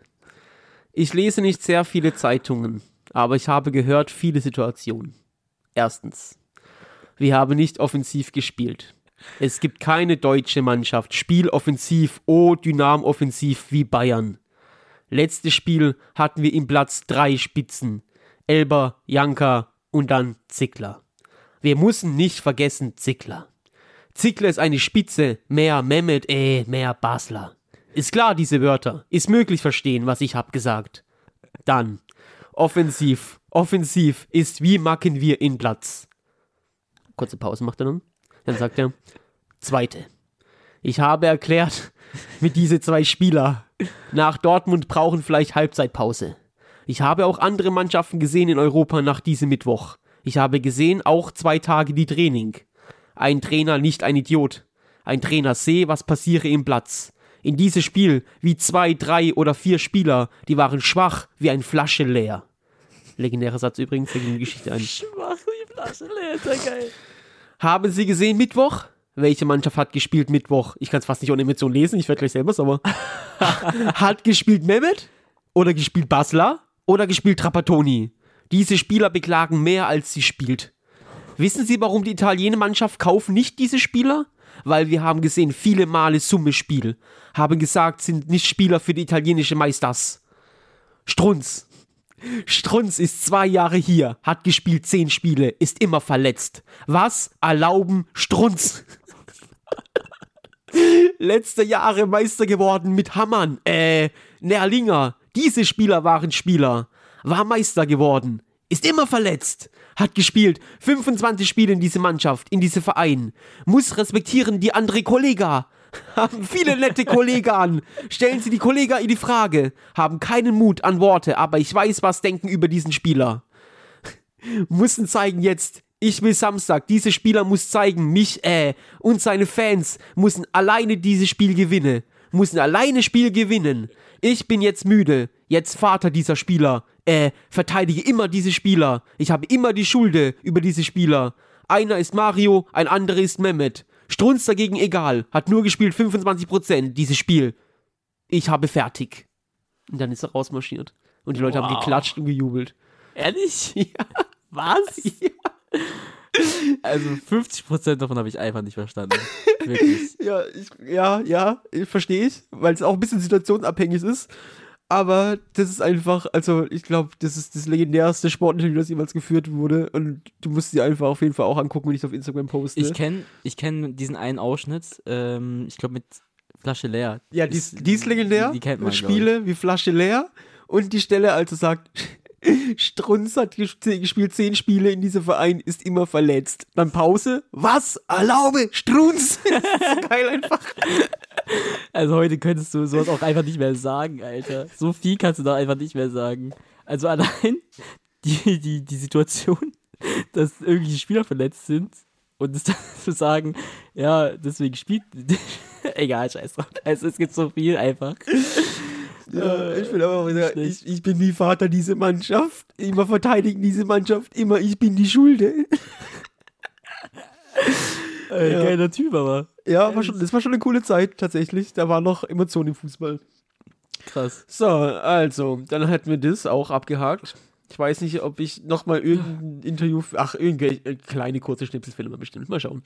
Ich lese nicht sehr viele Zeitungen, aber ich habe gehört viele Situationen. Erstens, wir haben nicht offensiv gespielt. Es gibt keine deutsche Mannschaft, spieloffensiv, oh, dynam offensiv wie Bayern. Letztes Spiel hatten wir im Platz drei Spitzen. Elber, Janka und dann Zickler. Wir müssen nicht vergessen Zickler. Zickler ist eine Spitze, mehr Mehmet, äh, mehr Basler. Ist klar, diese Wörter. Ist möglich verstehen, was ich hab gesagt. Dann. Offensiv. Offensiv ist wie machen wir in Platz. Kurze Pause macht er dann. Dann sagt er, zweite. Ich habe erklärt, mit diese zwei Spieler nach Dortmund brauchen vielleicht Halbzeitpause. Ich habe auch andere Mannschaften gesehen in Europa nach diesem Mittwoch. Ich habe gesehen, auch zwei Tage die Training. Ein Trainer, nicht ein Idiot. Ein Trainer sehe, was passiere im Platz. In diesem Spiel, wie zwei, drei oder vier Spieler, die waren schwach wie ein Flasche leer. Legendärer Satz übrigens, der ging in die Geschichte ein. Schwach wie Flasche leer, ist ja geil. Haben Sie gesehen Mittwoch? Welche Mannschaft hat gespielt Mittwoch? Ich kann es fast nicht ohne Emotion lesen, ich werde gleich selber sauer. hat gespielt Mehmet? Oder gespielt Basler? Oder gespielt Trapattoni? Diese Spieler beklagen mehr, als sie spielt. Wissen Sie, warum die italienische Mannschaft kaufen nicht diese Spieler? Weil wir haben gesehen, viele Male Summe Spiel. Haben gesagt, sind nicht Spieler für die italienische Meisters. Strunz. Strunz ist zwei Jahre hier, hat gespielt zehn Spiele, ist immer verletzt. Was erlauben Strunz? Letzte Jahre Meister geworden mit Hammann, äh, Nerlinger. Diese Spieler waren Spieler. War Meister geworden. Ist immer verletzt. Hat gespielt 25 Spiele in diese Mannschaft, in diese Verein. Muss respektieren die andere Kollega. Haben viele nette Kollegen. Stellen Sie die Kollegen in die Frage. Haben keinen Mut an Worte, aber ich weiß, was denken über diesen Spieler. Müssen zeigen jetzt, ich will Samstag, dieser Spieler muss zeigen, mich, äh, und seine Fans müssen alleine dieses Spiel gewinnen. Müssen alleine Spiel gewinnen. Ich bin jetzt müde. Jetzt Vater dieser Spieler. Äh, verteidige immer diese Spieler. Ich habe immer die Schulde über diese Spieler. Einer ist Mario, ein anderer ist Mehmet. Strunz dagegen egal. Hat nur gespielt 25% dieses Spiel. Ich habe fertig. Und dann ist er rausmarschiert. Und die Leute haben Wow. geklatscht und gejubelt. Ehrlich? Ja. Was? Also 50% davon habe ich einfach nicht verstanden. Wirklich. Ja, ich, ja, ja, verstehe ich, weil es auch ein bisschen situationsabhängig ist. Aber das ist einfach, also ich glaube, das ist das legendärste Sportinterview, das jemals geführt wurde. Und du musst dir einfach auf jeden Fall auch angucken, wenn ich es auf Instagram poste. Ich kenne ich kenn diesen einen Ausschnitt, ähm, ich glaube mit Flasche leer. ja, die ist, die ist legendär. Die, die kennt man. Spiele wie Flasche leer. Und die Stelle, als er sagt, Strunz hat ges- gespielt zehn Spiele in diesem Verein, ist immer verletzt. Dann Pause. Was? Erlaube? Strunz? Geil einfach. Also heute könntest du sowas auch einfach nicht mehr sagen, Alter. So viel kannst du da einfach nicht mehr sagen. Also allein die, die, die Situation, dass irgendwelche Spieler verletzt sind und es dann zu sagen, ja, deswegen spielt. Egal, scheiß drauf. Also es gibt so viel einfach. Ja, ich will aber schlecht. ich, ich bin wie Vater diese Mannschaft. Immer verteidigen diese Mannschaft. Immer ich bin die Schulde. Äh, Ja. Geiler Typ, aber. Ja, war schon, das war schon eine coole Zeit tatsächlich. Da war noch Emotionen im Fußball. Krass. So, also, dann hätten wir das auch abgehakt. Ich weiß nicht, ob ich nochmal irgendein Interview, ach, irgendwelche äh, kleine kurze Schnipsel finde man bestimmt. Mal schauen.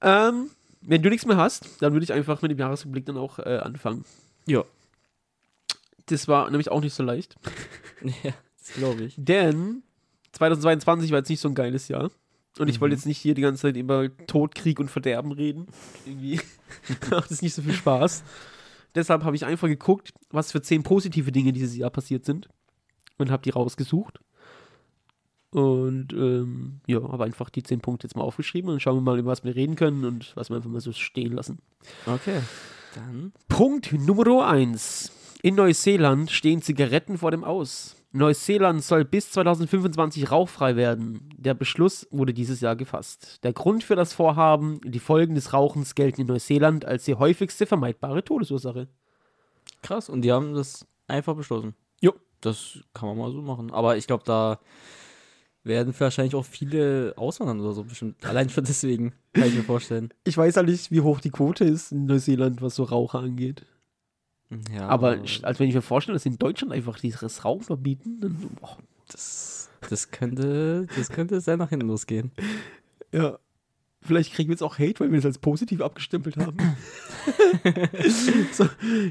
Ähm, wenn du nichts mehr hast, dann würde ich einfach mit dem Jahresrückblick dann auch äh, anfangen. Ja. Das war nämlich auch nicht so leicht. Ja, das glaube ich. Denn 2022 war jetzt nicht so ein geiles Jahr. Und ich wollte jetzt nicht hier die ganze Zeit über Tod, Krieg und Verderben reden. Irgendwie macht es nicht so viel Spaß. Deshalb habe ich einfach geguckt, was für zehn positive Dinge dieses Jahr passiert sind. Und habe die rausgesucht. Und ähm, ja, habe einfach die zehn Punkte jetzt mal aufgeschrieben und schauen wir mal, über was wir reden können und was wir einfach mal so stehen lassen. Okay. Dann. Punkt Nummer 1. In Neuseeland stehen Zigaretten vor dem Aus. Neuseeland soll bis 2025 rauchfrei werden. Der Beschluss wurde dieses Jahr gefasst. Der Grund für das Vorhaben, die Folgen des Rauchens gelten in Neuseeland als die häufigste vermeidbare Todesursache. Krass. Und die haben das einfach beschlossen. Jo. Das kann man mal so machen. Aber ich glaube, da werden wahrscheinlich auch viele auswandern oder so bestimmt. Allein schon deswegen, kann ich mir vorstellen. Ich weiß ja nicht, wie hoch die Quote ist in Neuseeland, was so Raucher angeht. Ja, Aber als wenn ich mir vorstelle, dass sie in Deutschland einfach dieses Rauchen verbieten, dann, boah, das, das könnte, das könnte sehr nach hinten losgehen. Ja. Vielleicht kriegen wir jetzt auch Hate, weil wir das als positiv abgestempelt haben. so,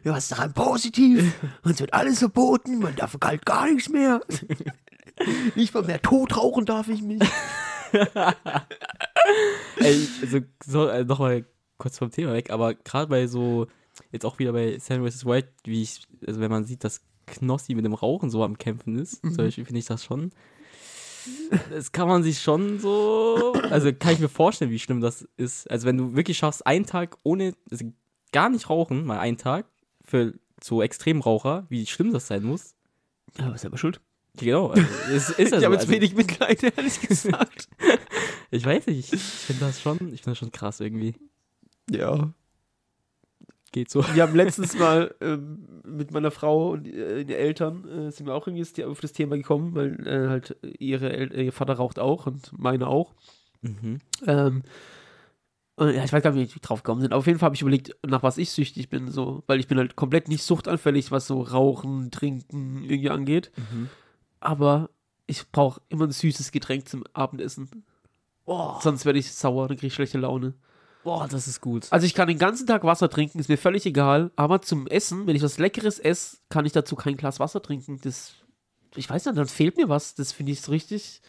ja, was ist daran positiv? Uns wird alles verboten, man darf kalt gar nichts mehr. Nicht mal mehr tot rauchen darf ich mich. Ey, also so, äh, nochmal kurz vom Thema weg, aber gerade bei so, jetzt auch wieder bei Sam vs. White, wie ich, also wenn man sieht, dass Knossi mit dem Rauchen so am Kämpfen ist, zum Beispiel finde ich das schon, das kann man sich schon so, also kann ich mir vorstellen, wie schlimm das ist. Also wenn du wirklich schaffst, einen Tag ohne, also gar nicht rauchen, mal einen Tag, für so Extremraucher, wie schlimm das sein muss. Ja, was selber schuld. Genau, also, es ist ja ich habe jetzt Also, wenig Mitleid, ehrlich gesagt. ich weiß nicht, ich finde das schon, ich finde das schon krass irgendwie. ja. Geht so. Wir haben letztens mal ähm, mit meiner Frau und äh, den Eltern äh, sind wir auch irgendwie auf das Thema gekommen, weil äh, halt ihre El ihr Vater raucht auch und meine auch. Mhm. Ähm, und ja, ich weiß gar nicht, wie wir drauf gekommen sind. Auf jeden Fall habe ich überlegt, nach was ich süchtig bin, so, weil ich bin halt komplett nicht suchtanfällig, was so Rauchen, Trinken irgendwie angeht. Mhm. Aber ich brauche immer ein süßes Getränk zum Abendessen. Boah, Sonst werde ich sauer, dann kriege ich schlechte Laune. Boah, das ist gut. Also ich kann den ganzen Tag Wasser trinken, ist mir völlig egal. Aber zum Essen, wenn ich was Leckeres esse, kann ich dazu kein Glas Wasser trinken. Das, ich weiß nicht, dann fehlt mir was. Das finde ich so richtig.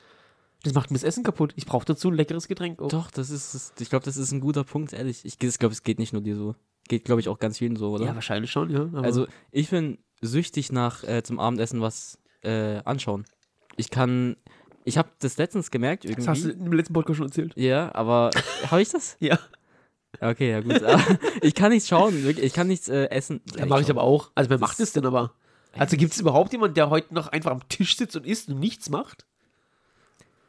Das macht mir das Essen kaputt. Ich brauche dazu ein leckeres Getränk. auch. Doch, das ist, es. ich glaube, das ist ein guter Punkt, ehrlich. Ich, ich glaube, es geht nicht nur dir so. Geht, glaube ich, auch ganz vielen so, oder? Ja, wahrscheinlich schon, ja. aber- Also ich bin süchtig nach äh, zum Abendessen was äh, anschauen. Ich kann, ich habe das letztens gemerkt irgendwie. das hast du im letzten Podcast schon erzählt. ja, aber habe ich das? Ja. Okay, ja gut. Ich kann nichts schauen, wirklich. Ich kann nichts äh, essen. Ja, mache ich aber auch. Also wer Das- macht es denn aber? Also gibt es überhaupt jemanden, der heute noch einfach am Tisch sitzt und isst und nichts macht?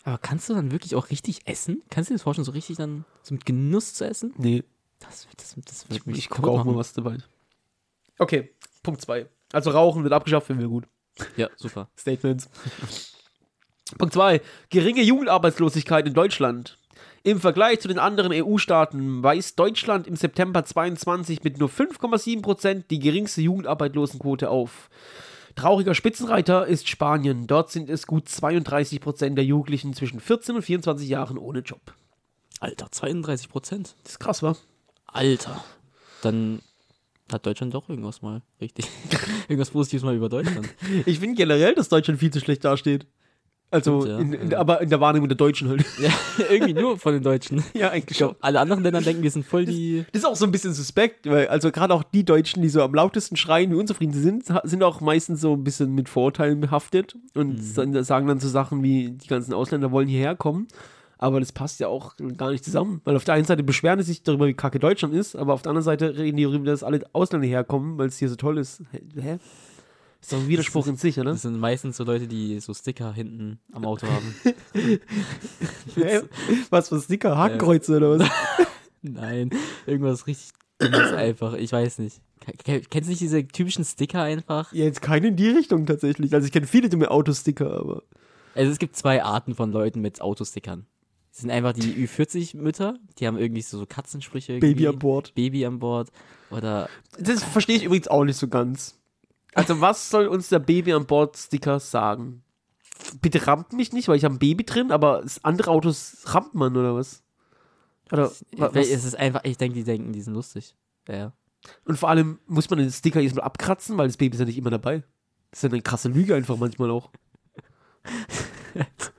Aber kannst du dann wirklich auch richtig essen? Kannst du dir das vorstellen, so richtig dann so mit Genuss zu essen? Nee. Das, das, das wird Ich, mich ich gucke auch mal was dabei. Okay, Punkt 2. Also Rauchen wird abgeschafft, finden wir gut. Ja, super. Statements. Punkt 2. Geringe Jugendarbeitslosigkeit in Deutschland. Im Vergleich zu den anderen EU-Staaten weist Deutschland im September 22 mit nur 5,7% die geringste Jugendarbeitslosenquote auf. Trauriger Spitzenreiter ist Spanien. Dort sind es gut 32% der Jugendlichen zwischen 14 und 24 Jahren ohne Job. Alter, 32 Prozent. Das ist krass, wa? Alter. Dann hat Deutschland doch irgendwas mal richtig. irgendwas Positives mal über Deutschland. Ich finde generell, dass Deutschland viel zu schlecht dasteht. Also, Stimmt, ja. in, in, aber in der Wahrnehmung der Deutschen halt. ja, irgendwie nur von den Deutschen. ja, eigentlich Ich glaube, alle anderen Länder denken, wir sind voll die. Das ist auch so ein bisschen suspekt, weil also gerade auch die Deutschen, die so am lautesten schreien, wie unzufrieden sie sind, sind auch meistens so ein bisschen mit Vorurteilen behaftet und dann sagen dann so Sachen wie, die ganzen Ausländer wollen hierher kommen. Aber das passt ja auch gar nicht zusammen. Weil auf der einen Seite beschweren sie sich darüber, wie kacke Deutschland ist, aber auf der anderen Seite reden die darüber, dass alle Ausländer herkommen, weil es hier so toll ist. Hä? Hä? Ist doch ein Widerspruch in sich, oder? Das sind meistens so Leute, die so Sticker hinten am Auto haben. Was für Sticker? Hakenkreuze oder was? Nein, irgendwas richtig dummes einfach. Ich weiß nicht. Ke- ke- Kennst du nicht diese typischen Sticker einfach? Ja, jetzt keine in die Richtung tatsächlich. Also ich kenne viele dumme Autosticker, aber. Also es gibt zwei Arten von Leuten mit Autostickern. Das sind einfach die Ü40-Mütter, die haben irgendwie so, so Katzensprüche. Irgendwie. Baby an Bord. Baby an Bord. Oder Das verstehe ich übrigens auch nicht so ganz. Also, was soll uns der Baby an Bord Sticker sagen? Bitte rammt mich nicht, weil ich habe ein Baby drin, aber andere Autos rammt man oder was? Oder was? es ist einfach, ich denke, die denken, die sind lustig. Ja, ja. Und vor allem muss man den Sticker jedes Mal abkratzen, weil das Baby ist ja nicht immer dabei. Das ist ja eine krasse Lüge einfach manchmal auch.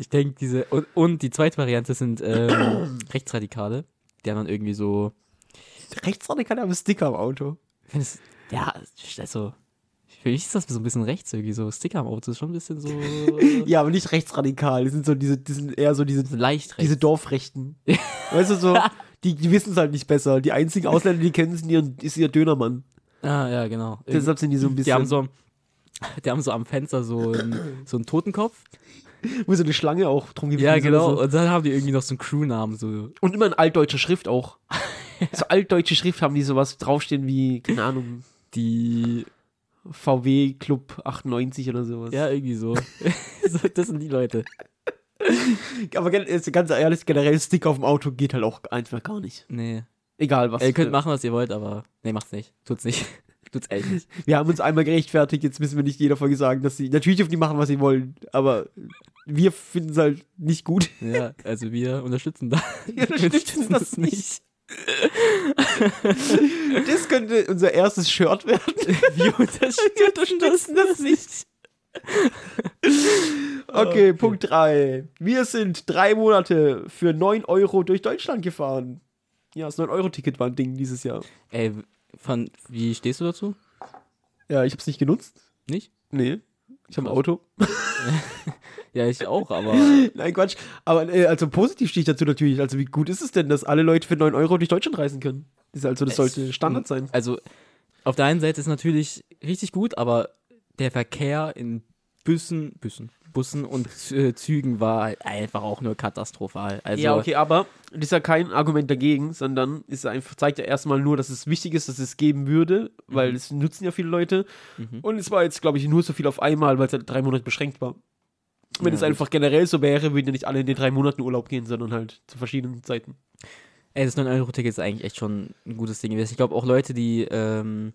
Ich denke, diese. Und, und die zweite Variante sind ähm, Rechtsradikale. Die haben dann irgendwie so. Rechtsradikal haben einen Sticker am Auto. Ja, also. Für mich ist das so ein bisschen rechts irgendwie. So Sticker am Auto ist schon ein bisschen so. Ja, aber nicht rechtsradikal. Die sind so diese, die sind eher so diese, leicht diese Dorfrechten. weißt du so, die, die wissen es halt nicht besser. Die einzigen Ausländer, die kennen, sind ihr, ist ihr Dönermann. ah, ja, genau. Deshalb sind die so ein bisschen. Die haben so, die haben so am Fenster so einen, so einen Totenkopf. wo so eine Schlange auch drum Ja, ist oder genau. So. Und dann haben die irgendwie noch so einen Crewnamen. So. Und immer in altdeutscher Schrift auch. So altdeutsche Schrift haben die sowas draufstehen wie, keine Ahnung, Die. VW Club 98 oder sowas. Ja, irgendwie so. Das sind die Leute. Aber ganz ehrlich, generell Sticker auf dem Auto geht halt auch einfach gar nicht. Nee. Egal was. Ihr könnt machen, was ihr wollt, aber. Nee, macht's nicht. Tut's nicht. Tut's echt nicht. Wir haben uns einmal gerechtfertigt, jetzt müssen wir nicht jeder Folge sagen, dass sie. Natürlich dürfen die machen, was sie wollen, aber wir finden es halt nicht gut. Ja, also wir unterstützen da. Wir unterstützen das nicht. Das könnte unser erstes Shirt werden. Wir unterstützen das nicht. Okay, Punkt 3. Wir sind drei Monate für 9 Euro durch Deutschland gefahren. Ja, das 9-Euro-Ticket war ein Ding dieses Jahr. Ey, von, wie stehst du dazu? Ja, ich hab's nicht genutzt. Nicht? Nee. Ich habe ein Auto. Ja, ich auch, aber. Nein, Quatsch. Aber äh, also positiv stehe ich dazu natürlich. Also wie gut ist es denn, dass alle Leute für 9 Euro durch Deutschland reisen können? Das, ist also, das Es- sollte Standard sein. Also, auf der einen Seite ist natürlich richtig gut, aber der Verkehr in Bussen, Bussen, Bussen und äh, Zügen war einfach auch nur katastrophal. Also, ja, okay, aber das ist ja kein Argument dagegen, sondern es einfach, zeigt ja erstmal nur, dass es wichtig ist, dass es geben würde, weil es nutzen ja viele Leute. Mhm. Und es war jetzt, glaube ich, nur so viel auf einmal, weil es halt drei Monate beschränkt war. Wenn Ja, es einfach generell so wäre, würden ja nicht alle in den drei Monaten Urlaub gehen, sondern halt zu verschiedenen Zeiten. Ey, das 9-Euro-Ticket ist eigentlich echt schon ein gutes Ding gewesen. Ich glaube auch Leute, die ähm,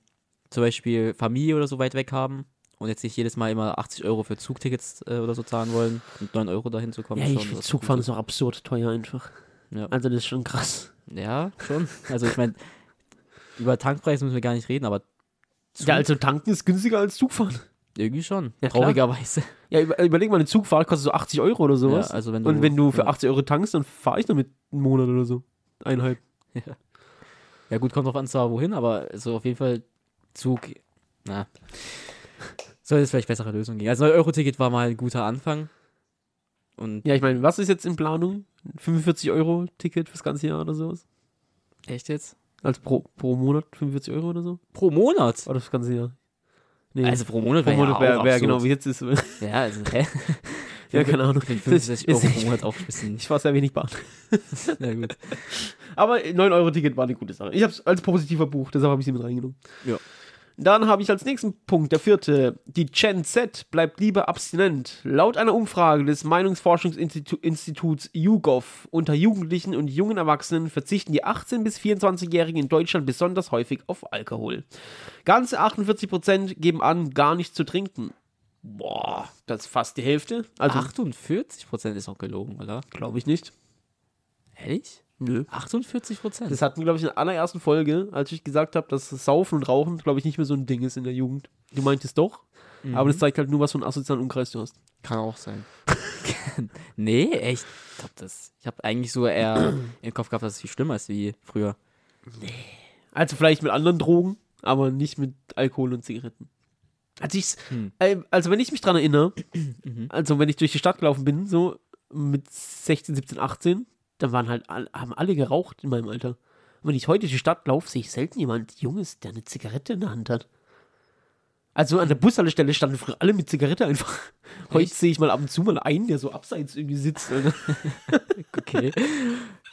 zum Beispiel Familie oder so weit weg haben und jetzt nicht jedes Mal immer 80 Euro für Zugtickets äh, oder so zahlen wollen und 9 Euro dahin zu kommen. Ja, schon ich finde Zugfahren ist auch absurd teuer einfach. Ja. Also das ist schon krass. Ja, schon. Also ich meine, über Tankpreis müssen wir gar nicht reden, aber Zug, Ja, also tanken ist günstiger als Zugfahren. irgendwie schon. Ja. Traurigerweise. Ja, über, überleg mal, eine Zugfahrt kostet so 80 Euro oder sowas. Ja, also wenn du, Und wenn du für ja. 80 Euro tankst, dann fahre ich damit einen Monat oder so. Eineinhalb. Ja gut, kommt drauf an zwar wohin, aber so auf jeden Fall Zug, na, soll es vielleicht bessere Lösungen geben. Also 9-Euro-Ticket war mal ein guter Anfang. Und Ja, ich meine, was ist jetzt in Planung? 45 Euro Ticket fürs ganze Jahr oder sowas? echt jetzt? Also pro, pro Monat 45 Euro oder so? Pro Monat? Oder das ganze Jahr? Nee, Also pro Monat pro wäre Monat ja wär absurd. genau wie jetzt ist. Ja, also, hä? ja, keine Ahnung. Ich finde Das 65 ist- Euro pro Monat auch ein bisschen. ich fahre sehr wenig Bahn. Na gut. Aber 9 Euro Ticket war eine gute Sache. Ich habe es als positiver Buch, deshalb habe ich sie mit reingenommen. Ja. Dann habe ich als nächsten Punkt, der vierte, die Gen Z bleibt lieber abstinent. Laut einer Umfrage des Meinungsforschungsinstituts YouGov unter Jugendlichen und jungen Erwachsenen verzichten die 18- bis 24-Jährigen in Deutschland besonders häufig auf Alkohol. Ganze 48% geben an, gar nicht zu trinken. Boah, das ist fast die Hälfte. Also, 48 Prozent ist auch gelogen, oder? glaube ich nicht. Ehrlich? Nö. 48 Prozent? Das hatten wir, glaube ich, in der allerersten Folge, als ich gesagt habe, dass Saufen und Rauchen, glaube ich, nicht mehr so ein Ding ist in der Jugend. Du meintest doch, aber das zeigt halt nur, was für einen asozialen Umkreis du hast. Kann auch sein. nee, echt. Ich glaube, das. Ich habe eigentlich so eher im Kopf gehabt, dass es viel schlimmer ist wie früher. Also vielleicht mit anderen Drogen, aber nicht mit Alkohol und Zigaretten. Als ich's, Hm. äh, also wenn ich mich dran erinnere, Mhm. also wenn ich durch die Stadt gelaufen bin, so mit 16, 17, 18, dann waren halt, haben alle geraucht in meinem Alter. Und wenn ich heute durch die Stadt laufe, sehe ich selten jemand Junges, der eine Zigarette in der Hand hat. Also an der Bushaltestelle standen früher alle mit Zigarette einfach. Heute sehe ich mal ab und zu mal einen, der so abseits irgendwie sitzt. Okay.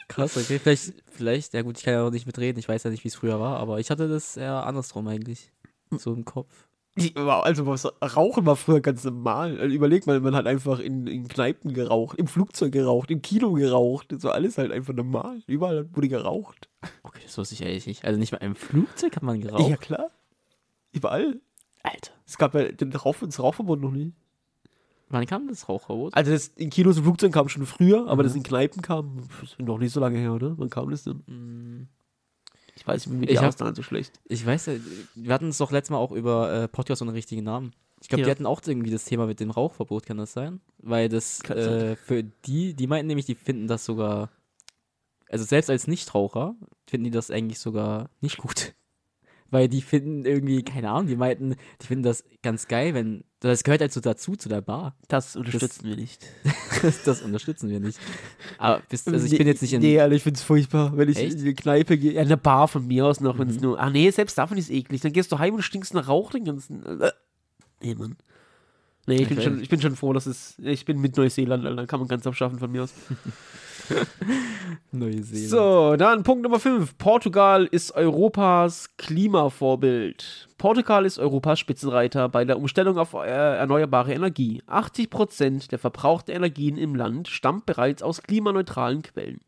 Krass, okay. Vielleicht, vielleicht, ja gut, ich kann ja auch nicht mitreden. Ich weiß ja nicht, wie es früher war, aber ich hatte das eher andersrum eigentlich. So im Kopf. Also was, Rauchen war früher ganz normal. Also überleg mal, man hat einfach in, in Kneipen geraucht, im Flugzeug geraucht, im Kino geraucht. Das war alles halt einfach normal. Überall wurde geraucht. Okay, das wusste ich ehrlich nicht. Also nicht mal im Flugzeug hat man geraucht. Ja klar. Überall. Alter. Es gab ja den Rauch, das Rauchverbot noch nie. Wann kam das Rauchverbot? Also das in Kinos und Flugzeugen kam schon früher, aber Mhm. das in Kneipen kam noch nicht so lange her, oder? Wann kam das denn? Mm, Ich weiß nicht, wie Ich die hab- Ausnahmen so schlecht. Ich weiß wir hatten es doch letztes Mal auch über äh, Podcast ohne richtigen Namen. Ich glaube, Ja. die hatten auch irgendwie das Thema mit dem Rauchverbot, kann das sein? Weil das äh, für die, die meinten nämlich, die finden das sogar, also selbst als Nichtraucher, finden die das eigentlich sogar nicht gut. Weil die finden irgendwie, keine Ahnung, die meinten, die finden das ganz geil, wenn, das gehört halt so dazu, zu der Bar. Das unterstützen wir nicht. Das, das unterstützen wir nicht. Aber bis, also ich bin jetzt nicht in, Nee, Alter, ich find's furchtbar. Wenn ich Echt? in die Kneipe gehe, ja, in der Bar von mir aus noch, wenn es Mhm. nur. Ah, nee, selbst davon ist eklig. Dann gehst du heim und stinkst nach Rauch den ganzen. Äh, nee, Mann. Nee, ich bin, schon, ich bin schon froh, dass es. Ich bin mit Neuseeland. Dann kann man ganz abschaffen von mir aus. Neuseeland. So, dann Punkt Nummer 5. Portugal ist Europas Klimavorbild. Portugal ist Europas Spitzenreiter bei der Umstellung auf äh, erneuerbare Energie. 80% der verbrauchten Energien im Land stammt bereits aus klimaneutralen Quellen.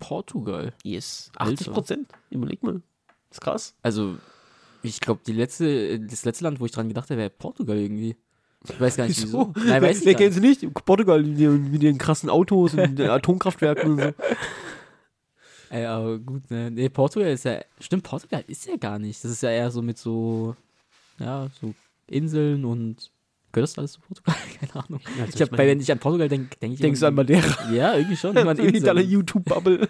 Portugal. Yes. Alter. 80%. Überleg mal. ist krass. Also, ich glaube, letzte, das letzte Land, wo ich dran gedacht habe, wäre Portugal irgendwie. Ich weiß gar nicht wieso. Nein, weiß Wer kennt sie nicht? Portugal mit ihren, krassen Autos und Atomkraftwerken und so. Ey, aber gut, ne? Nee, Portugal ist ja. Stimmt, Portugal ist ja gar nicht. Das ist ja eher so mit so. Ja, so Inseln und. Gehört das alles zu Portugal? Keine Ahnung. ich hab, weil, wenn ich an Portugal denke, denke ich. Denkst du an Madeira? Ja, irgendwie schon. Immer In deiner. YouTube-Bubble.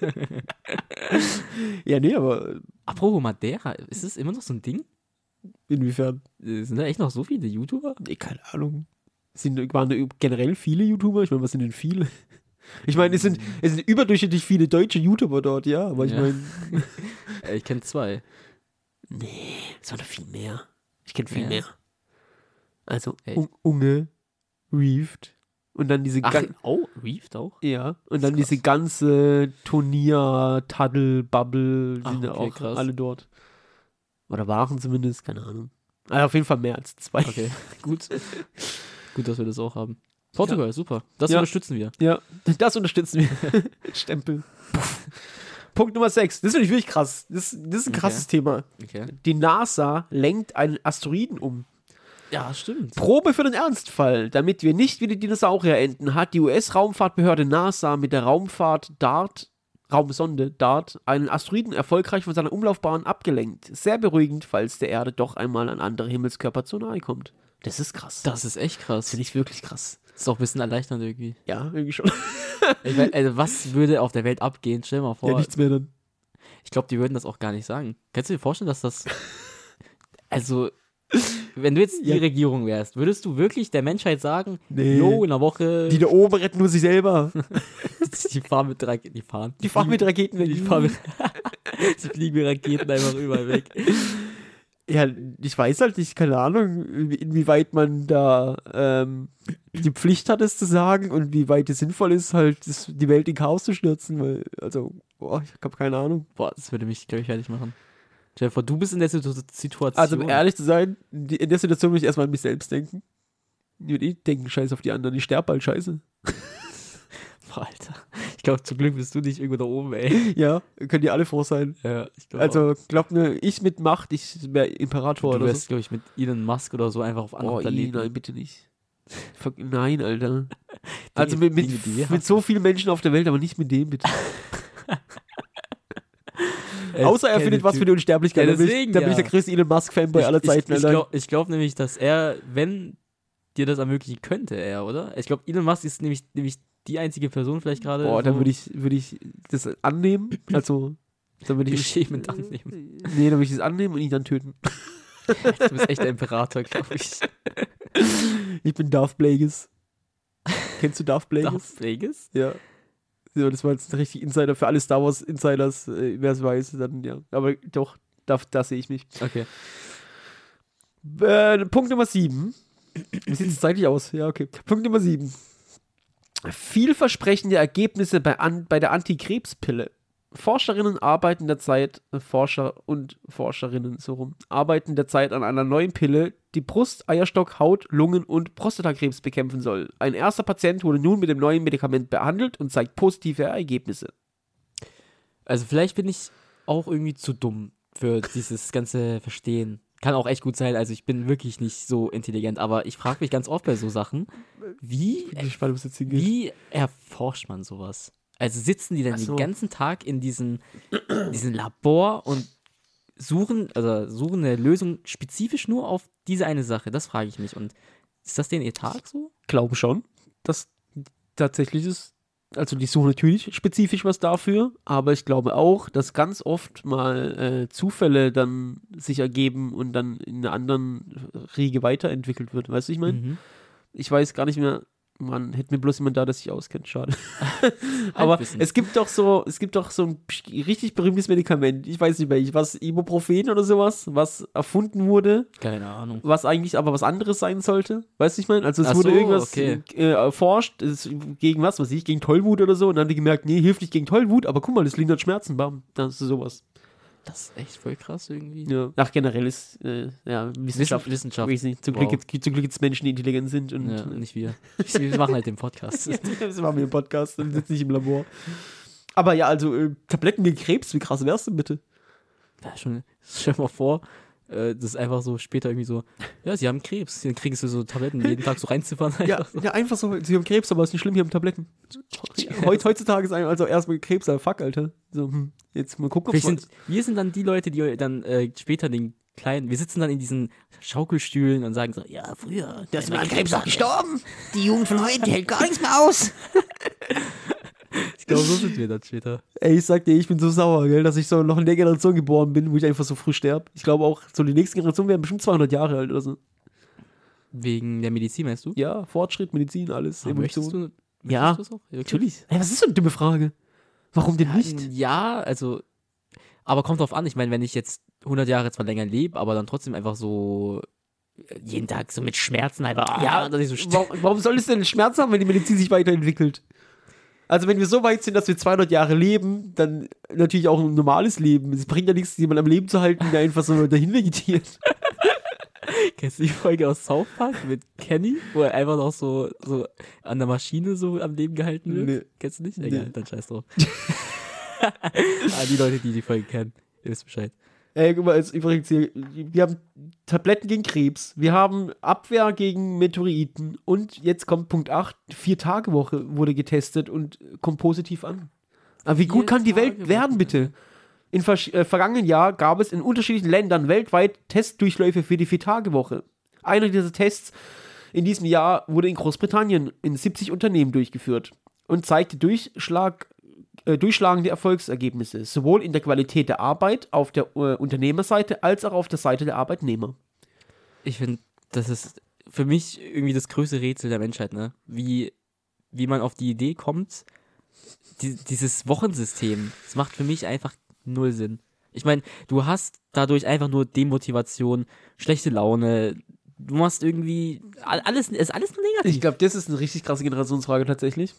ja, nee, aber Apropos Madeira, ist das immer noch so ein Ding? Inwiefern? Äh, Sind da echt noch so viele YouTuber? Nee, keine Ahnung. Sind, waren generell viele YouTuber? Ich meine, was sind denn viele? Ich meine, es sind, es sind überdurchschnittlich viele deutsche YouTuber dort, ja, aber ich Ja. meine, Äh, Ich kenne zwei. nee, es waren doch viel mehr. Ich kenne viel Ja. mehr. Also? Un Unge, Reefed. Und dann diese Ach, oh, Reefed auch? ja, und dann diese ganze Turnier, Taddle, Bubble, Ach, sind okay, auch krass. alle dort. Oder waren zumindest, keine Ahnung. Also auf jeden Fall mehr als zwei. Okay, gut. gut, dass wir das auch haben. Portugal, super. Das Ja. unterstützen wir. Ja, das unterstützen wir. Stempel. Puff. Punkt Nummer 6. Das finde ich wirklich krass. Das, das ist ein Okay. krasses Thema. Okay. Die NASA lenkt einen Asteroiden um. Ja, stimmt. Probe für den Ernstfall. Damit wir nicht wie die Dinosaurier enden, hat die US-Raumfahrtbehörde NASA mit der Raumfahrt DART, Raumsonde DART, einen Asteroiden erfolgreich von seiner Umlaufbahn abgelenkt. Sehr beruhigend, falls der Erde doch einmal ein anderer Himmelskörper zu nahe kommt. Das ist krass. Das Das ist echt krass. finde ich wirklich krass. ist auch ein bisschen erleichternd irgendwie. Ja, irgendwie schon. Ich mein, also, was würde auf der Welt abgehen? Stell dir mal vor. ja, nichts mehr dann. Ich glaube, die würden das auch gar nicht sagen. Kannst du dir vorstellen, dass das. Also, wenn du jetzt die Ja. Regierung wärst, würdest du wirklich der Menschheit sagen, Nee. jo, in einer Woche, Die da oben retten nur sich selber. die fahren mit Raketen, die fahren. Die fahren mit Raketen weg. Die fahren mit, sie fliegen mit Raketen einfach überall weg. Ja, ich weiß halt nicht, keine Ahnung, inwie- inwieweit man da ähm, die Pflicht hat, es zu sagen und wie weit es sinnvoll ist, halt das, die Welt in Chaos zu stürzen, weil, also, boah, ich habe keine Ahnung. Boah, das würde mich, glaube ich, fertig machen. Vor, du bist in der Situ Situation. Also, um ehrlich zu sein, in der Situation würde ich erstmal an mich selbst denken. Ich würde eh denken, scheiß auf die anderen, ich sterbe bald, scheiße. Boah, Alter. Ich glaube, zum Glück bist du nicht irgendwo da oben, ey. Ja, können die alle froh sein. Ja, ich glaube. Also, glaub mir, ich mit Macht, ich wäre Imperator du oder wärst, so. glaube ich, mit Elon Musk oder so einfach auf anderen Oh, Planeten. nein, bitte nicht. Nein, Alter. Also mit, mit, mit so vielen Menschen auf der Welt, aber nicht mit dem, bitte. Äh, Außer er findet was für die Unsterblichkeit. Ja, dann ich, deswegen, dann bin ich ja. der größte Elon Musk-Fanboy ich, aller Zeiten, Ich, ich Alter. glaube glaub nämlich, dass er, wenn dir das ermöglichen könnte, er, oder? Ich glaube, Elon Musk ist nämlich, nämlich die einzige Person vielleicht gerade. Boah, dann so würde ich, würde ich das annehmen. Also, dann würde ich. beschämend annehmen. Nee, dann würde ich das annehmen und ihn dann töten. Du bist echt der Imperator, glaube ich. Ich bin Darth Plagueis. Kennst du Darth Plagueis? Darth Vegas? Ja. So, das war jetzt ein richtig Insider für alle Star Wars Insiders, äh, wer es weiß, dann ja. Aber doch, da, da sehe ich mich. Okay. Äh, Punkt Nummer 7. Wie sieht es zeitlich aus? Ja, okay. Punkt Nummer 7. Vielversprechende Ergebnisse bei, an, bei der Antikrebspille. Forscherinnen arbeiten derzeit, äh, Forscher und Forscherinnen so rum, arbeiten derzeit an einer neuen Pille, die Brust, Eierstock, Haut, Lungen und Prostatakrebs bekämpfen soll. Ein erster Patient wurde nun mit dem neuen Medikament behandelt und zeigt positive Ergebnisse. Also vielleicht bin ich auch irgendwie zu dumm für dieses ganze Verstehen. Kann auch echt gut sein. Also ich bin wirklich nicht so intelligent, aber ich frage mich ganz oft bei so Sachen, wie, gespannt, wie erforscht man sowas? Also sitzen die dann so. den ganzen Tag in diesem, diesem Labor und suchen, also suchen eine Lösung spezifisch nur auf diese eine Sache? Das frage ich mich. Und ist das denn ihr Tag so? glaube schon, dass tatsächlich ist. Also die suchen natürlich spezifisch was dafür, aber ich glaube auch, dass ganz oft mal äh, Zufälle dann sich ergeben und dann in einer anderen Riege weiterentwickelt wird. Weißt du, ich meine? Mhm. Ich weiß gar nicht mehr, man hätte mir bloß jemand da, der sich auskennt, schade. aber es gibt doch so, es gibt doch so ein richtig berühmtes Medikament, ich weiß nicht welches, was Ibuprofen oder sowas, was erfunden wurde Keine Ahnung. was eigentlich aber was anderes sein sollte. Weißt du, ich meine? Also es Ach wurde so, irgendwas okay. äh, erforscht, es, gegen was, was weiß ich, gegen Tollwut oder so. Und dann haben die gemerkt, nee, hilft nicht gegen Tollwut, aber guck mal, das lindert Schmerzen, bam. Das ist sowas. Das ist echt voll krass irgendwie. Ja. Ach, generell ist, äh, ja, Wissenschaft. Wissen, Wissenschaft. Weiß nicht. Zum, Glück Wow. gibt's, zum Glück gibt es Menschen, die intelligent sind. Und Ja, nicht wir. Wir machen halt den Podcast. das machen wir im Podcast und sitzen nicht im Labor. Aber ja, also äh, Tabletten gegen Krebs, wie krass wär's denn bitte? Ja, schon, stell dir mal vor, äh, das ist einfach so später irgendwie so, ja, sie haben Krebs, dann kriegst du so Tabletten jeden Tag so reinziffern. Ja, einfach so. ja, einfach so, sie haben Krebs, aber ist nicht schlimm, die haben Tabletten. Heut, heutzutage ist einfach also erstmal Krebs, aber fuck, Alter. So, hm, jetzt mal gucken, ob's sind, wir sind dann die Leute, die dann äh, später den kleinen, wir sitzen dann in diesen Schaukelstühlen und sagen so, ja, früher. Da ist mein Mensch- Krebs auch gestorben. Die Jugend von heute die hält gar nichts mehr aus. Ich glaube, so sind wir dann später. Ey, ich sag dir, ich bin so sauer, gell, dass ich so noch in der Generation geboren bin, wo ich einfach so früh sterbe. Ich glaube auch, so die nächste Generation werden bestimmt 200 Jahre alt oder so. Wegen der Medizin, meinst du? Ja, Fortschritt, Medizin, alles, Aber möchtest Evolution. du, Ja, möchtest das auch? Wirklich? Natürlich. Ey, was ist so eine dumme Frage? Warum denn nicht? Ja, also, aber kommt drauf an. Ich meine, wenn ich jetzt 100 Jahre zwar länger lebe, aber dann trotzdem einfach so jeden Tag so mit Schmerzen einfach. Ja, dass ich so sterbe. warum, warum soll es denn Schmerz haben, wenn die Medizin sich weiterentwickelt? Also wenn wir so weit sind, dass wir 200 Jahre leben, dann natürlich auch ein normales Leben. Es bringt ja nichts, jemanden am Leben zu halten, der einfach so dahin vegetiert. Kennst du die Folge aus South Park mit Kenny, wo er einfach noch so, so an der Maschine so am Leben gehalten wird? Nee. Kennst du nicht? Nee. Egal, dann scheiß drauf. ah, die Leute, die die Folge kennen, ihr wisst Bescheid. Äh, guck mal, übrigens hier, wir haben Tabletten gegen Krebs, wir haben Abwehr gegen Meteoriten und jetzt kommt Punkt 8, Vier-Tage-Woche wurde getestet und kommt positiv an. Aber wie gut kann die Welt werden, bitte? Im versch- äh, vergangenen Jahr gab es in unterschiedlichen Ländern weltweit Testdurchläufe für die Vier-Tage-Woche. Einer dieser Tests in diesem Jahr wurde in Großbritannien in 70 Unternehmen durchgeführt und zeigte Durchschlag, äh, durchschlagende Erfolgsergebnisse, sowohl in der Qualität der Arbeit auf der äh, Unternehmerseite als auch auf der Seite der Arbeitnehmer. Ich finde, das ist für mich irgendwie das größte Rätsel der Menschheit, ne? Wie, wie man auf die Idee kommt, die, dieses Wochensystem, das macht für mich einfach null Sinn. Ich meine, du hast dadurch einfach nur Demotivation, schlechte Laune, du machst irgendwie, all- alles, ist alles nur negativ. Ich glaube, das ist eine richtig krasse Generationsfrage tatsächlich.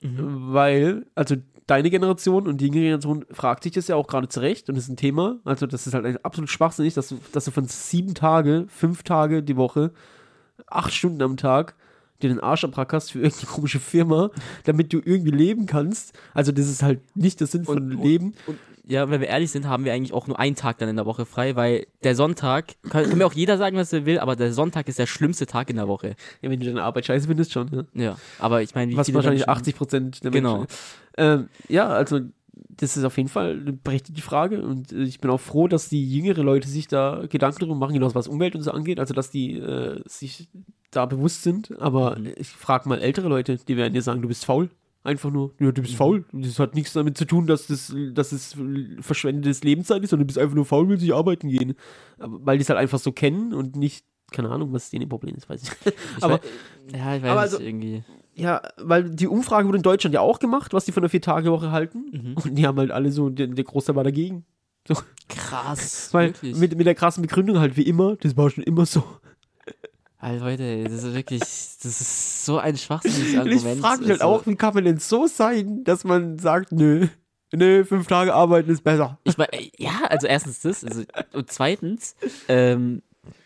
Mhm. Weil, also deine Generation und die jüngere Generation fragt sich das ja auch gerade zurecht und ist ein Thema. Also, das ist halt absolut schwachsinnig, dass du, dass du von sieben Tage, fünf Tage die Woche, acht Stunden am Tag dir den Arsch abrackerst für irgendeine komische Firma, damit du irgendwie leben kannst. Also, das ist halt nicht der Sinn von Und- und- Leben. Und ja, wenn wir ehrlich sind, haben wir eigentlich auch nur einen Tag dann in der Woche frei, weil der Sonntag, kann, kann mir auch jeder sagen, was er will, aber der Sonntag ist der schlimmste Tag in der Woche. Ja, wenn du deine Arbeit scheiße findest, schon. Ja. Ja, aber ich meine, wie Was wahrscheinlich Menschen- 80 Prozent der Genau. Menschen. Ähm, ja, also das ist auf jeden Fall eine berechtigte Frage und äh, ich bin auch froh, dass die jüngere Leute sich da Gedanken darüber machen, genau was Umwelt und so angeht, also dass die äh, sich da bewusst sind. Aber ich frage mal ältere Leute, die werden dir sagen, du bist faul. Einfach nur, ja, du bist Mhm. faul. Das hat nichts damit zu tun, dass das, dass es verschwendetes Lebenszeit ist, sondern du bist einfach nur faul, willst nicht arbeiten gehen. Aber, weil die es halt einfach so kennen und nicht, keine Ahnung, was denen ihr Problem ist, weiß ich. Ich aber- ja, ich weiß aber nicht, also- irgendwie. Ja, weil die Umfrage wurde in Deutschland ja auch gemacht, was die von der Vier-Tage-Woche halten. Mhm. Und die haben halt alle so, der, der Großteil war dagegen. Krass. Weil wirklich. mit, mit der krassen Begründung halt wie immer, das war schon immer so. Alter, Leute, das ist wirklich, das ist so ein schwachsinniges Und ich Argument. frage mich halt Also, auch, wie kann man denn so sein, dass man sagt, nö, nö, fünf Tage arbeiten ist besser. Ich meine, ja, also erstens das, also, und zweitens, ähm,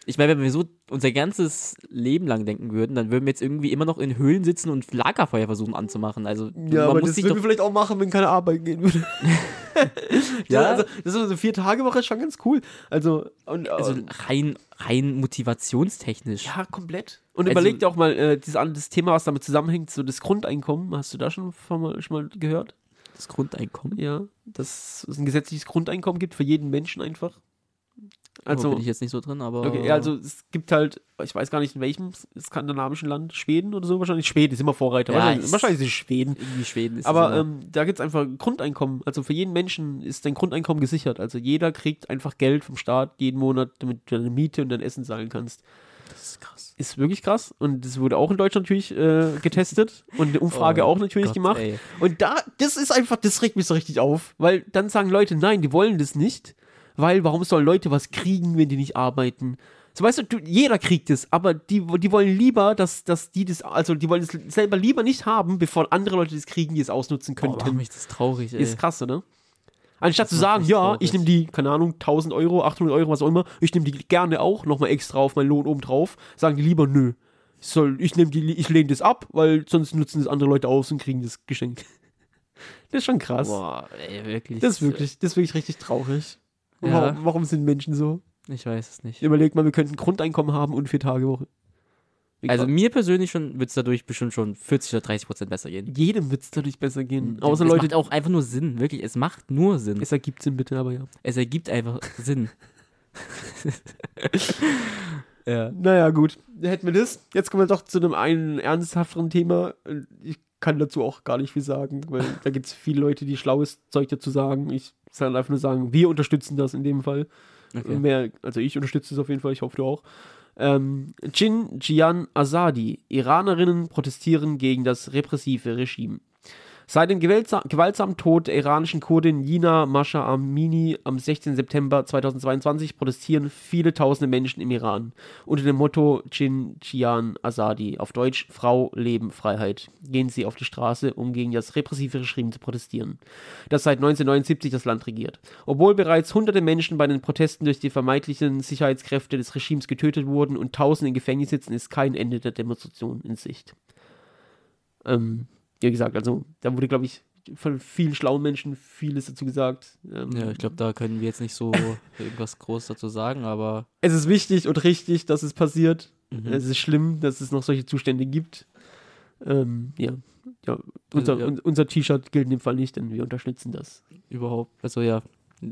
ich meine, wenn wir so unser ganzes Leben lang denken würden, dann würden wir jetzt irgendwie immer noch in Höhlen sitzen und Lagerfeuer versuchen anzumachen. Also Ja, man aber muss das sich würden wir vielleicht auch machen, wenn keine Arbeit gehen würde. ja, also das ist so vier Tage Woche ist schon ganz cool. Also, und, also und- rein, rein motivationstechnisch. ja, komplett. Und Also- überleg dir auch mal äh, dieses, das Thema, was damit zusammenhängt, so das Grundeinkommen. Hast du da schon, schon mal gehört? Das Grundeinkommen. Ja, dass es ein gesetzliches Grundeinkommen gibt für jeden Menschen einfach. Also bin ich jetzt nicht so drin, aber. okay, also es gibt halt, ich weiß gar nicht in welchem skandinavischen Land, Schweden oder so, wahrscheinlich Schweden ist immer Vorreiter. Ja, wahrscheinlich, ich- wahrscheinlich ist es Schweden. irgendwie Schweden ist Aber ähm, da gibt es einfach Grundeinkommen. Also für jeden Menschen ist dein Grundeinkommen gesichert. Also jeder kriegt einfach Geld vom Staat jeden Monat, damit du deine Miete und dein Essen zahlen kannst. das ist krass. Ist wirklich krass. Und das wurde auch in Deutschland natürlich äh, getestet und eine Umfrage Oh auch natürlich Gott, gemacht. ey. Und da, das ist einfach, das regt mich so richtig auf. Weil dann sagen Leute, nein, die wollen das nicht. Weil warum sollen Leute was kriegen, wenn die nicht arbeiten? So weißt du, jeder kriegt es, aber die, die wollen lieber, dass, dass die das, also die wollen es selber lieber nicht haben, bevor andere Leute das kriegen, die es ausnutzen Boah, könnten. mich das traurig, ey. ist krass, oder? Anstatt Das zu sagen, ja, traurig. ich nehme die, keine Ahnung, 1000 Euro, 800 Euro, was auch immer, ich nehme die gerne auch nochmal extra auf meinen Lohn oben drauf, sagen die lieber, nö, ich, soll, ich, nehm die, ich lehne das ab, weil sonst nutzen das andere Leute aus und kriegen das Geschenk. Das ist schon krass. Boah, ey, wirklich. Das ist wirklich, das ist wirklich richtig traurig. Ja. Warum, warum sind Menschen so? Ich weiß es nicht. Überlegt mal, wir könnten ein Grundeinkommen haben und vier Tage Woche. Also mir persönlich schon wird es dadurch bestimmt schon 40 oder 30 Prozent besser gehen. jedem wird es dadurch besser gehen. es Außer macht Leute, auch einfach nur Sinn, wirklich. Es macht nur Sinn. Es, es ergibt Sinn bitte, aber ja. ergibt einfach Sinn. ja. Naja, gut. Hätten wir das. Jetzt kommen wir doch zu einem einen ernsthafteren Thema. Ich kann dazu auch gar nicht viel sagen, weil da gibt es viele Leute, die schlaues Zeug dazu sagen. Ich soll einfach nur sagen, wir unterstützen das in dem Fall. Okay. Mehr, also ich unterstütze es auf jeden Fall, ich hoffe du auch. Ähm, Jin Jian Azadi. Iranerinnen protestieren gegen das repressive Regime. Seit dem gewaltsam, gewaltsamen Tod der iranischen Kurdin Jina Masha Amini am 16. September 2022 protestieren viele tausende Menschen im Iran unter dem Motto Jinjian Azadi, auf Deutsch Frau, Leben, Freiheit. Gehen sie auf die Straße, um gegen das repressive Regime zu protestieren, das seit 1979 das Land regiert. Obwohl bereits hunderte Menschen bei den Protesten durch die vermeintlichen Sicherheitskräfte des Regimes getötet wurden und tausende im Gefängnis sitzen, ist kein Ende der Demonstration in Sicht. Ähm, wie gesagt, also da wurde, glaube ich, von vielen schlauen Menschen vieles dazu gesagt. Ähm, Ja, ich glaube, da können wir jetzt nicht so irgendwas groß dazu sagen, aber es ist wichtig und richtig, dass es passiert. Mhm. Es ist schlimm, dass es noch solche Zustände gibt. Ähm, ja. ja, unser, Ja. un- unser T-Shirt gilt in dem Fall nicht, denn wir unterstützen das. überhaupt, also ja,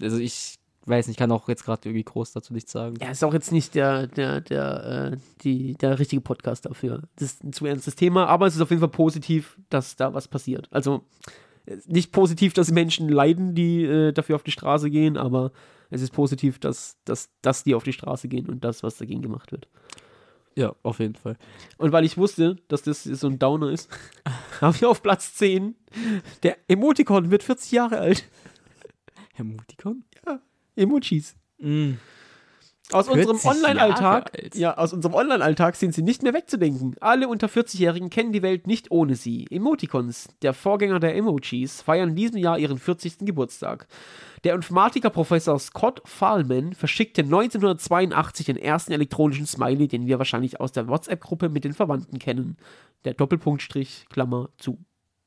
also ich weiß nicht, kann auch jetzt gerade irgendwie groß dazu nichts sagen. Ja, ist auch jetzt nicht der, der, der, äh, die, der richtige Podcast dafür. Das ist ein zu ernstes Thema, aber es ist auf jeden Fall positiv, dass da was passiert. Also äh, nicht positiv, dass Menschen leiden, die äh, dafür auf die Straße gehen, aber es ist positiv, dass, dass, dass die auf die Straße gehen und das, was dagegen gemacht wird. Ja, auf jeden Fall. Und weil ich wusste, dass das so ein Downer ist, habe ich auf Platz 10, der Emoticon wird 40 Jahre alt. Herr Mutikon? Emojis. Mm. Aus unserem 40 Online-Alltag, ja, aus unserem Online-Alltag sind sie nicht mehr wegzudenken. Alle unter 40-Jährigen kennen die Welt nicht ohne sie. Emoticons, der Vorgänger der Emojis, feiern in diesem Jahr ihren 40. Geburtstag. Der Informatiker-Professor Scott Fahlman verschickte 1982 den ersten elektronischen Smiley, den wir wahrscheinlich aus der WhatsApp-Gruppe mit den Verwandten kennen. Der Doppelpunktstrich, Klammer zu.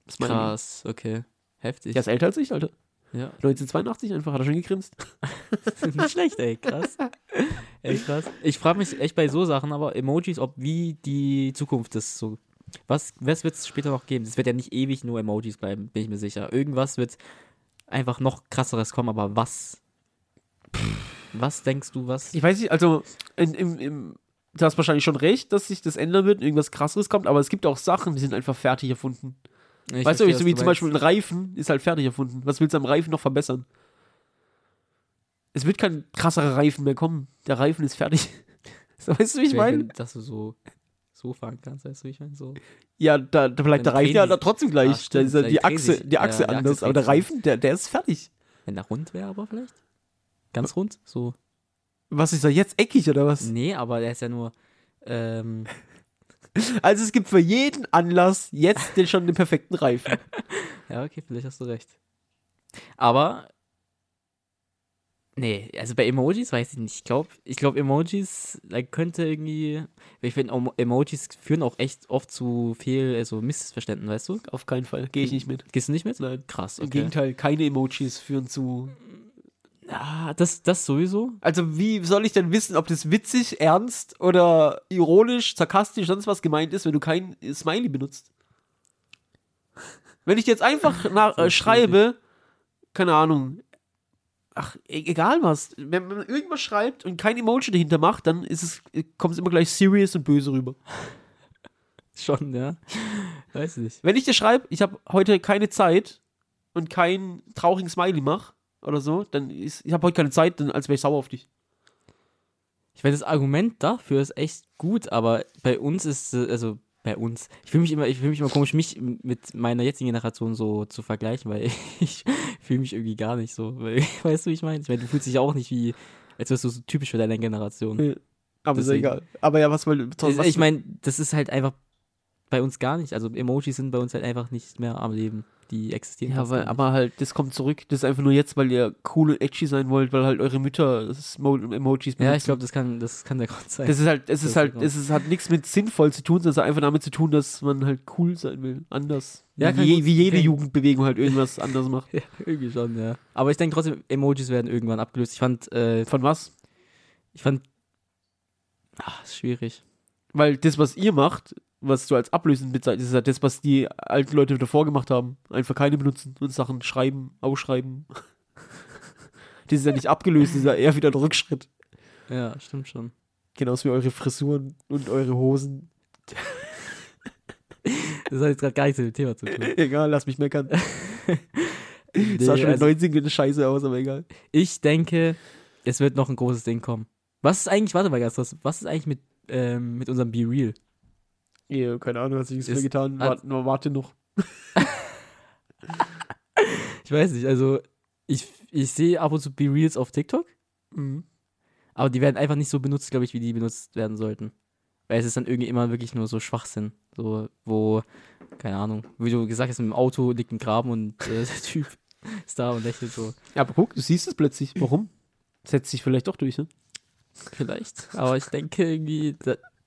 Smiley. Krass, okay. Heftig. Der ist älter als ich, Alter. Ja. 1982 einfach, hat er schon gegrinst. Nicht schlecht, ey, krass. ey, krass. Ich frage mich echt bei so Sachen, aber Emojis, ob wie die Zukunft ist so. Was, was wird es später noch geben? Es wird ja nicht ewig nur Emojis bleiben, bin ich mir sicher. Irgendwas wird einfach noch krasseres kommen, aber was? Was denkst du, was? Ich weiß nicht, also in, im, im, du hast wahrscheinlich schon recht, dass sich das ändern wird, und irgendwas krasseres kommt, aber es gibt auch Sachen, die sind einfach fertig erfunden. Ich weißt du, verstehe, so wie zum. Beispiel ein Reifen ist halt fertig erfunden. Was willst du am Reifen noch verbessern? Es wird kein krasserer Reifen mehr kommen. Der Reifen ist fertig. So, weißt du, wie ich meine? Dass du so, so fahren kannst, weißt du, wie ich meine? So. Ja, da, da bleibt der Reifen ja da trotzdem gleich. Ah, stimmt, da ist ja die Achse, die ja, Achse die Achse anders, aber dreht der. Reifen, der, der ist fertig. Wenn der rund wäre aber vielleicht? Ganz rund? So. Was ist da jetzt eckig oder was? Nee, aber der ist ja nur. Ähm, Also es gibt für jeden Anlass jetzt den, schon den perfekten Reifen. Ja, okay, vielleicht hast du recht. Aber. Nee, also bei Emojis weiß ich nicht. Ich glaube, ich glaub, Emojis, da könnte irgendwie. Ich finde, Emo- Emojis führen auch echt oft zu viel also Missverständnissen, weißt du? Auf keinen Fall. Gehe ich nicht mit. Gehst du nicht mit? Nein. Krass, Im okay. Gegenteil, keine Emojis führen zu. Ah, das, das sowieso. Also, wie soll ich denn wissen, ob das witzig, ernst oder ironisch, sarkastisch, sonst was gemeint ist, wenn du kein Smiley benutzt? Wenn ich jetzt einfach nach, äh, schreibe, keine Ahnung, ach, e egal was, wenn, man irgendwas schreibt und kein Emoji dahinter macht, dann ist es, kommt es immer gleich serious und böse rüber. Schon, ja. Weiß nicht. Wenn ich dir schreibe, ich habe heute keine Zeit und keinen traurigen Smiley mach oder so, dann ist, ich habe heute keine Zeit, dann als wäre ich sauer auf dich. Ich meine, das Argument dafür ist echt gut, aber bei uns ist, also bei uns, ich fühle mich immer, ich fühle mich immer komisch, mich mit meiner jetzigen Generation so zu vergleichen, weil ich fühle mich irgendwie gar nicht so. Weil, weißt du, wie ich meine? Ich meine, du fühlst dich auch nicht wie, als wärst du so typisch für deine Generation. Ja. Aber ist ja Deswegen. egal. Aber ja, was will. was, ich meine, das ist halt einfach bei uns gar nicht. Also Emojis sind bei uns halt einfach nicht mehr am Leben. Die existieren Ja, weil, aber halt, das kommt zurück. Das ist einfach nur jetzt, weil ihr cool und edgy sein wollt, weil halt eure Mütter Emojis Ja, ich benutzen. glaube, das kann, das kann der Grund sein. Das ist halt, es Das ist halt, es ist, hat nichts mit sinnvoll zu tun, sondern einfach damit zu tun, dass man halt cool sein will. Anders. Ja, wie, je, wie jede kann- Jugendbewegung halt irgendwas anders macht. ja, irgendwie schon, ja. Aber ich denke trotzdem, Emojis werden irgendwann abgelöst. Ich fand, äh, Von was? ich fand, ach, ist schwierig. Weil das, was ihr macht, was du als ablösend bezeichnest, ist halt das, was die alten Leute davor gemacht haben. Einfach keine benutzen und Sachen schreiben, ausschreiben. das ist ja nicht abgelöst, das ist ja eher wieder ein Rückschritt. Ja, stimmt schon. Genauso wie eure Frisuren und eure Hosen. Das hat jetzt gerade gar nichts mit dem Thema zu tun. Egal, lass mich meckern. Nee, sah schon in also, den 90ern scheiße aus, aber egal. ich denke, es wird noch ein großes Ding kommen. Was ist eigentlich, warte mal ganz kurz, was ist eigentlich mit, ähm, mit unserem Be Real? Ja, keine Ahnung, was ich Ist- mir getan. hat- Warte, warte noch. Ich weiß nicht, also ich, ich sehe ab und zu Be Reels auf TikTok, Mhm. aber die werden einfach nicht so benutzt, glaube ich, wie die benutzt werden sollten. Weil es ist dann irgendwie immer wirklich nur so Schwachsinn. So, wo, keine Ahnung, wie du gesagt hast, im Auto liegt ein Graben und äh, der Typ ist da und lächelt so. Ja, aber guck, du siehst es plötzlich. Warum? Setzt sich vielleicht doch durch, ne? Vielleicht. Aber ich denke irgendwie,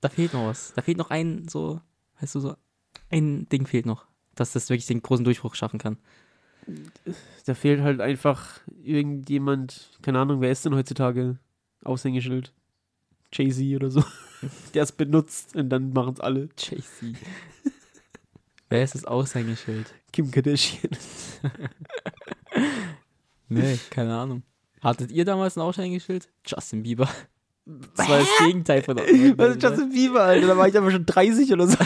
da, fehlt noch was. Da fehlt noch ein, so, weißt du, so, ein Ding fehlt noch, dass das wirklich den großen Durchbruch schaffen kann. Da fehlt halt einfach irgendjemand, keine Ahnung, wer ist denn heutzutage Aushängeschild? Jay-Z oder so. Der es benutzt und dann machen es alle. JC. Wer ist das Aushängeschild? Kim Kardashian. Nee, keine Ahnung. Hattet ihr damals ein Aushängeschild? Justin Bieber. Das war das Gegenteil von der Was ist Justin Bieber, Alter? Da war ich aber schon 30 oder so.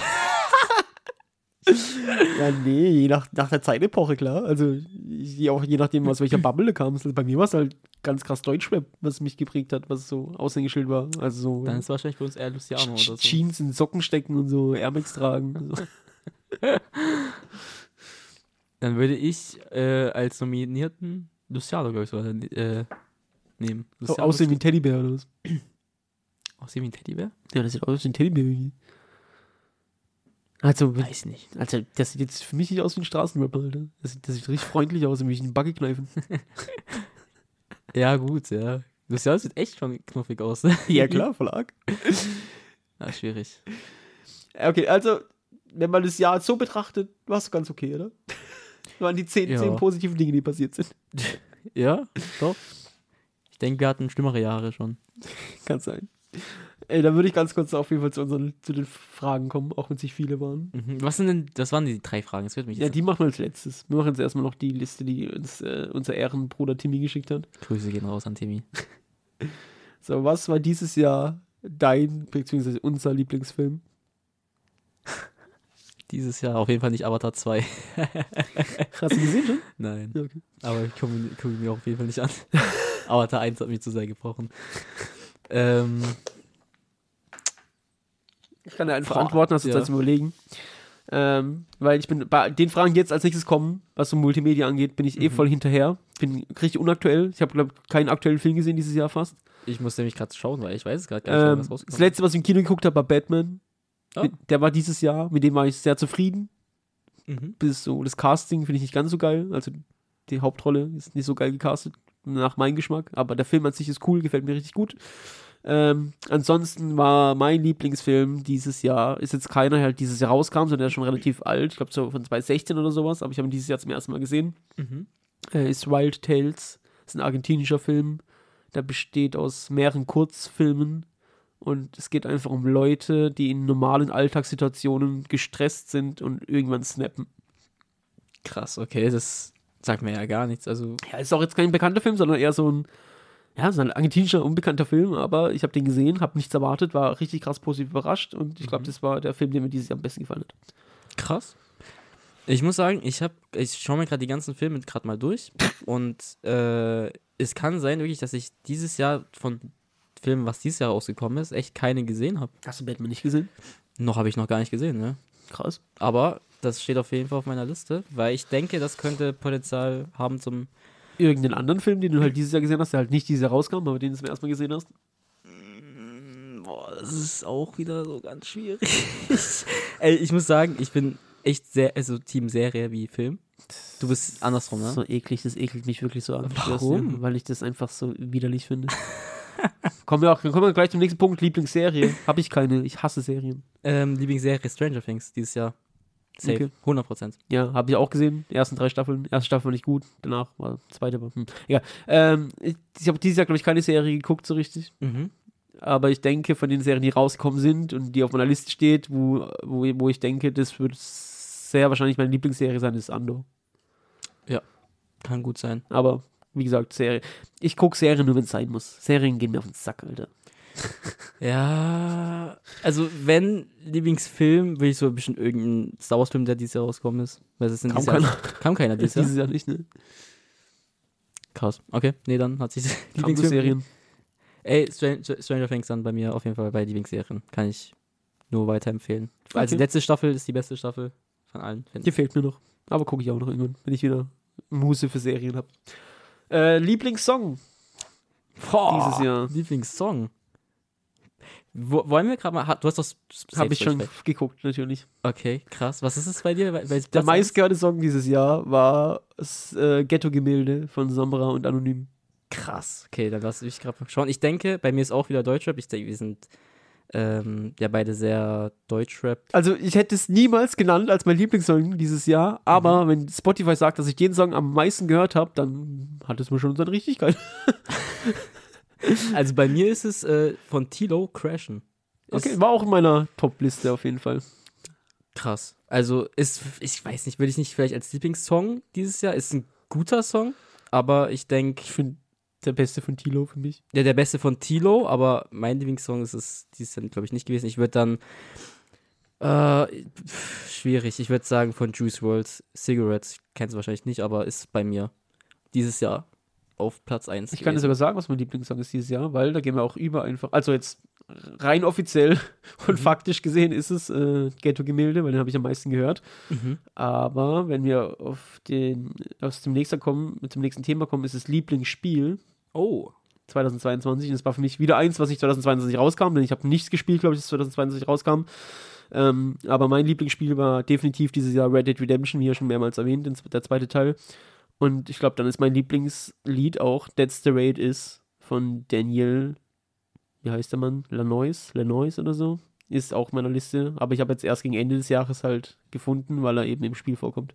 ja, nee, je nach, nach der Zeitepoche, klar. Also, je, auch je nachdem, aus welcher Bubble du kamst. Also bei mir war es halt ganz krass Deutschrap, was mich geprägt hat, was so Aushängeschild war. Also so Dann ist wahrscheinlich für uns eher Luciano oder so. Jeans in Socken stecken und so Air Max tragen. So. Dann würde ich äh, als Nominierten Luciano, glaube ich, sogar äh, nehmen. So Luciano aussehen wie ein Teddybär oder was. Aussehen wie ein Teddybär? Ja, das sieht aus wie ein Teddybär irgendwie. Also, Weiß nicht. also, das sieht jetzt für mich nicht aus wie ein Straßenrapper, Alter. Das sieht, das sieht richtig freundlich aus, wie ich einen Buggy kneifen. Ja, gut, ja. Luciano sieht echt schon knuffig aus. Ne? ja, klar, Verlag. Ja, schwierig. Okay, also, wenn man das Jahr so betrachtet, war es ganz okay, oder? Das waren die zehn, Ja. zehn positiven Dinge, die passiert sind. Ja, doch. Ich denke, wir hatten schlimmere Jahre schon. Kann sein. Ey, dann würde ich ganz kurz auf jeden Fall zu, unseren, zu den Fragen kommen, auch wenn es nicht viele waren. Mhm. Was sind denn, das waren die drei Fragen, das wird mich Ja, die machen wir als letztes. Wir machen jetzt erstmal noch die Liste, die uns äh, unser Ehrenbruder Timmy geschickt hat. Grüße gehen raus an Timmy. So, was war dieses Jahr dein, beziehungsweise unser Lieblingsfilm? Dieses Jahr auf jeden Fall nicht Avatar 2. Hast du gesehen schon? Nein. Ja, okay. Aber ich gucke guck ihn mir auf jeden Fall nicht an. Avatar 1 hat mich zu sehr gebrochen. Ähm, Ich kann ja einfach Boah, antworten, hast du ja. Zeit zum Überlegen. Ähm, weil ich bin bei den Fragen, die jetzt als nächstes kommen, was so Multimedia angeht, bin ich eh Mhm. voll hinterher. Bin richtig unaktuell. Ich habe, glaube keinen aktuellen Film gesehen dieses Jahr fast. ich muss nämlich gerade schauen, weil ich weiß es gerade gar nicht, Ähm, was das rausgekommen letzte, was ich im Kino geguckt habe, war Batman. Mit, der war dieses Jahr, mit dem war ich sehr zufrieden. Mhm. Bis so, das Casting finde ich nicht ganz so geil. Also die Hauptrolle ist nicht so geil gecastet, nach meinem Geschmack. Aber der Film an sich ist cool, gefällt mir richtig gut. Ähm, ansonsten war mein Lieblingsfilm dieses Jahr, ist jetzt keiner, der halt dieses Jahr rauskam, sondern der ist schon relativ alt, ich glaube so von 2016 oder sowas, aber ich habe ihn dieses Jahr zum ersten Mal gesehen. Mhm. Äh, ist Wild Tales, ist ein argentinischer Film, der besteht aus mehreren Kurzfilmen und es geht einfach um Leute, die in normalen Alltagssituationen gestresst sind und irgendwann snappen. Krass, okay, das sagt mir ja gar nichts. Also, Ja, ist auch jetzt kein bekannter Film, sondern eher so ein, ja, so ein argentinischer, unbekannter Film, aber ich habe den gesehen, habe nichts erwartet, war richtig krass positiv überrascht und ich glaube, Mhm. das war der Film, der mir dieses Jahr am besten gefallen hat. krass. Ich muss sagen, ich habe, ich schaue mir gerade die ganzen Filme gerade mal durch und äh, es kann sein wirklich, dass ich dieses Jahr von Filmen, was dieses Jahr rausgekommen ist, echt keine gesehen habe. Hast du Batman nicht gesehen? Noch habe ich noch gar nicht gesehen, ne? Krass. Aber das steht auf jeden Fall auf meiner Liste, weil ich denke, das könnte Potenzial haben zum. Irgendeinen anderen Film, den du halt dieses Jahr gesehen hast, der halt nicht dieses Jahr rauskam, aber den du zum ersten Mal gesehen hast? Boah, das ist auch wieder so ganz schwierig. Ey, ich muss sagen, ich bin echt sehr, also Team Serie wie Film. Du bist andersrum, ne? So eklig, das ekelt mich wirklich so an. Warum? dir, Weil ich das einfach so widerlich finde. kommen wir auch, kommen wir gleich zum nächsten Punkt, Lieblingsserie. Habe ich keine, ich hasse Serien. Ähm, Lieblingsserie Stranger Things dieses Jahr. Safe. Okay. 100 Prozent. Ja, habe ich auch gesehen. Die ersten drei Staffeln. Erste Staffel war nicht gut, danach war zweite war. Hm. Ja, ähm, ich, ich habe dieses Jahr glaube ich keine Serie geguckt so richtig, Mhm. aber ich denke von den Serien, die rausgekommen sind und die auf meiner Liste steht, wo, wo, wo ich denke, das wird sehr wahrscheinlich meine Lieblingsserie sein, ist Andor. Kann gut sein. Aber wie gesagt, Serie. Ich gucke Serien nur, wenn es sein muss. Serien gehen mir auf den Sack, Alter. Ja, also wenn Lieblingsfilm, würde ich so ein bisschen irgendeinen Star Wars Film, der dieses Jahr rausgekommen ist. Weil es sind Kam dieses Jahr, keiner. kam keiner dieses Jahr. dieses Jahr nicht, ne? Krass. Okay, nee, dann hat sich Kam nur Lieblingsfilm. Serien. Ey, Stranger, Stranger Things dann bei mir auf jeden Fall bei Lieblingsserien. Kann ich nur weiterempfehlen. Also Okay. die letzte Staffel ist die beste Staffel von allen. find Die fehlt mir noch. Aber gucke ich auch noch irgendwann, wenn ich wieder Muse für Serien habe. Äh, Lieblingssong Boah, dieses Jahr. Lieblingssong. Wo, wollen wir gerade mal. Du hast doch. Habe ich schon Spotify. geguckt, natürlich. Okay, krass. Was ist es bei dir? Bei, bei Der meistgehörte Song dieses Jahr war äh, Ghetto-Gemälde von Sombra und Anonym. Krass. Okay, dann lass ich gerade mal schauen. Ich denke, bei mir ist auch wieder Deutschrap. Ich denke, wir sind ähm, ja beide sehr Deutschrap. Also ich hätte es niemals genannt als mein Lieblingssong dieses Jahr, Mhm. aber wenn Spotify sagt, dass ich den Song am meisten gehört habe, dann hat es mir schon seine Richtigkeit. Also bei mir ist es äh, von Tilo Crashen. Ist Okay, war auch in meiner Top-Liste auf jeden Fall. krass. Also ist, ich weiß nicht, würde ich nicht vielleicht als Lieblingssong dieses Jahr, ist ein guter Song, aber ich denke, Ich finde der beste von Tilo für mich. ja, der beste von Tilo, aber mein Lieblingssong ist es dieses Jahr, glaube ich, nicht gewesen. Ich würde dann, äh, schwierig, ich würde sagen von Juice WRLD Cigarettes, kennst du wahrscheinlich nicht, aber ist bei mir dieses Jahr auf Platz 1 Ich kann dir sogar sagen, was mein Lieblingssong ist dieses Jahr, weil da gehen wir auch über einfach. Also jetzt rein offiziell und faktisch gesehen ist es äh, Ghetto-Gemälde, weil den habe ich am meisten gehört. Mhm. Aber wenn wir auf den, aus dem nächsten kommen, mit dem nächsten Thema kommen, ist es Lieblingsspiel Oh, 2022. Und es war für mich wieder eins, was nicht 2022 rauskam, denn ich habe nichts gespielt, glaube ich, das 2022 rauskam. Ähm, aber mein Lieblingsspiel war definitiv dieses Jahr Red Dead Redemption, wie ja schon mehrmals erwähnt, der zweite Teil. Und ich glaube, dann ist mein Lieblingslied auch That's the Raid is von Daniel, wie heißt der Mann? Lanois? Lanois oder so? Ist auch meiner Liste, aber ich habe jetzt erst gegen Ende des Jahres halt gefunden, weil er eben im Spiel vorkommt.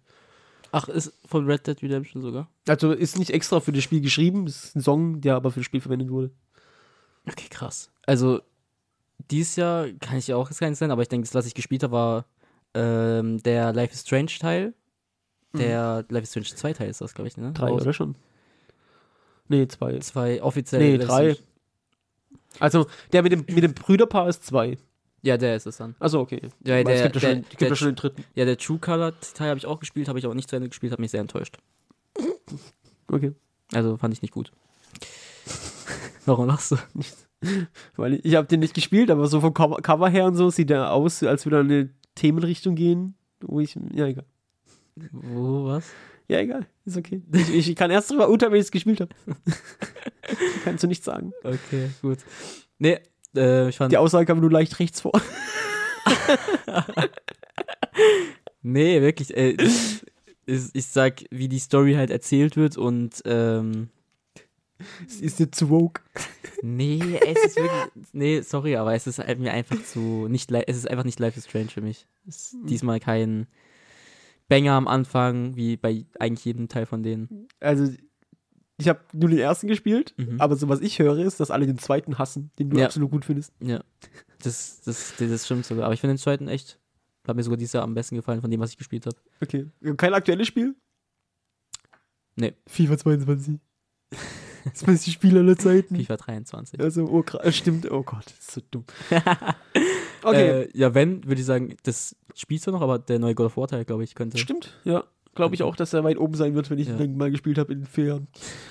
ach, ist von Red Dead Redemption sogar? Also ist nicht extra für das Spiel geschrieben, ist ein Song, der aber für das Spiel verwendet wurde. Okay, krass. Also, dieses Jahr kann ich ja auch jetzt keins nennen, aber ich denke, das, was ich gespielt habe, war ähm, der Life is Strange Teil. Der Life is Strange 2 Teil ist das, glaube ich, ne? Drei, Raus- oder schon? Nee, zwei. Zwei offiziell. Nee, Life drei. Also, der mit dem, mit dem Brüderpaar ist zwei. Ja, der ist es dann. Achso, okay. Ja, der- es gibt ja der- schon, gibt der- ja schon den dritten. Ja, der True Color Teil habe ich auch gespielt, habe ich aber nicht zu Ende gespielt, hat mich sehr enttäuscht. Okay. Also fand ich nicht gut. Warum lachst du? Weil ich, ich habe den nicht gespielt, aber so vom Cover, her und so sieht er aus, als würde er in eine Themenrichtung gehen, wo ich. Ja, egal. Wo, was? Ja, egal. Ist okay. Ich, ich kann erst drüber urteilen, wenn ich es gespielt habe. Kannst du nichts sagen. Okay, gut. Nee, äh, ich fand. Die Aussage kam nur leicht rechts vor. Nee, wirklich. Äh, ich, ich sag, wie die Story halt erzählt wird und ähm, Es ist jetzt zu woke. nee, es ist wirklich. Nee, sorry, aber es ist halt mir einfach zu. Nicht, es ist einfach nicht Life is Strange für mich. Es ist diesmal kein Banger am Anfang, wie bei eigentlich jedem Teil von denen. Also, ich habe nur den ersten gespielt, Mhm. aber so was ich höre, ist, dass alle den zweiten hassen, den du Ja. absolut gut findest. Ja. Das, das, das, das stimmt sogar. Aber ich finde den zweiten echt. Hat mir sogar dieses Jahr am besten gefallen von dem, was ich gespielt habe. Okay. Kein aktuelles Spiel? Nee. FIFA 22. Das beste Spiel aller Zeiten. FIFA 23. Also, oh, gra- äh, stimmt. Oh Gott, das ist so dumm. Okay. Äh, ja, wenn, würde ich sagen, das spielst du noch, aber der neue God of War Teil, glaube ich, könnte. Stimmt, ja. Glaube ich auch, dass er weit oben sein wird, wenn ich Ja. ihn mal gespielt habe in vier Jahren.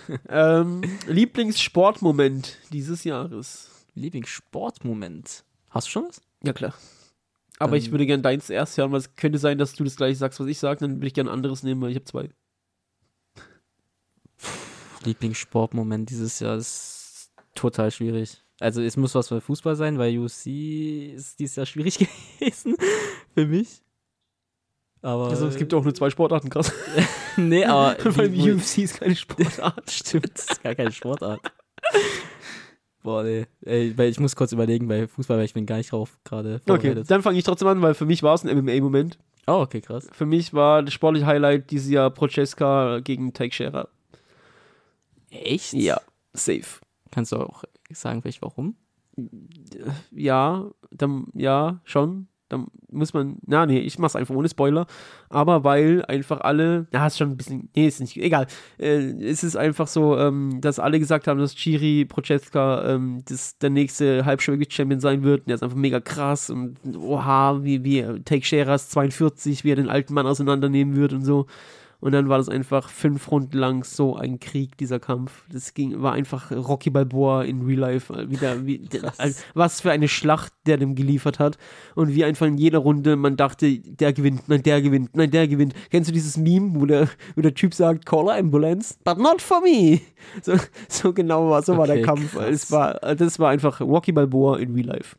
ähm, Lieblingssportmoment dieses Jahres. Lieblingssportmoment. Hast du schon was? Ja, klar. Aber Dann- ich würde gerne deins erst hören, weil es könnte sein, dass du das gleiche sagst, was ich sage. Dann würde ich gerne ein anderes nehmen, weil ich habe zwei. Lieblingssportmoment dieses Jahr ist total schwierig. Also es muss was für Fußball sein, weil UFC ist dieses Jahr schwierig gewesen für mich. Aber Also, es gibt auch nur zwei Sportarten, krass. nee, aber weil die- UFC ist keine Sportart. Stimmt, das ist gar keine Sportart. Boah, nee. Ey, weil ich muss kurz überlegen bei Fußball, weil ich bin gar nicht drauf gerade Okay, dann fange ich trotzdem an, weil für mich war es ein MMA-Moment. Oh, okay, krass. Für mich war das sportliche Highlight dieses Jahr Proceska gegen Teixeira. Echt? Ja, safe. Kannst du auch sagen, vielleicht warum? Ja, dann, ja, schon. Dann muss man, na, nee, ich mach's einfach ohne Spoiler. Aber weil einfach alle, na, ist schon ein bisschen, nee, ist nicht, egal. Äh, es ist einfach so, ähm, dass alle gesagt haben, dass Chiri Proceska ähm, das, der nächste Halbschwergewicht-Champion sein wird. Und der ist einfach mega krass und oha, wie, wie Teixeira ist 42, wie er den alten Mann auseinandernehmen wird und so. Und dann war das einfach fünf Runden lang so ein Krieg, dieser Kampf. Das ging, war einfach Rocky Balboa in Real Life. äh, Wieder, wie, was für eine Schlacht der dem geliefert hat. Und wie einfach in jeder Runde man dachte, der gewinnt, nein, der gewinnt, nein, der gewinnt. Kennst du dieses Meme, wo der, wo der Typ sagt, call a ambulance, but not for me. So, so genau war, so war der Okay, Kampf. krass. Es war, das war einfach Rocky Balboa in Real Life.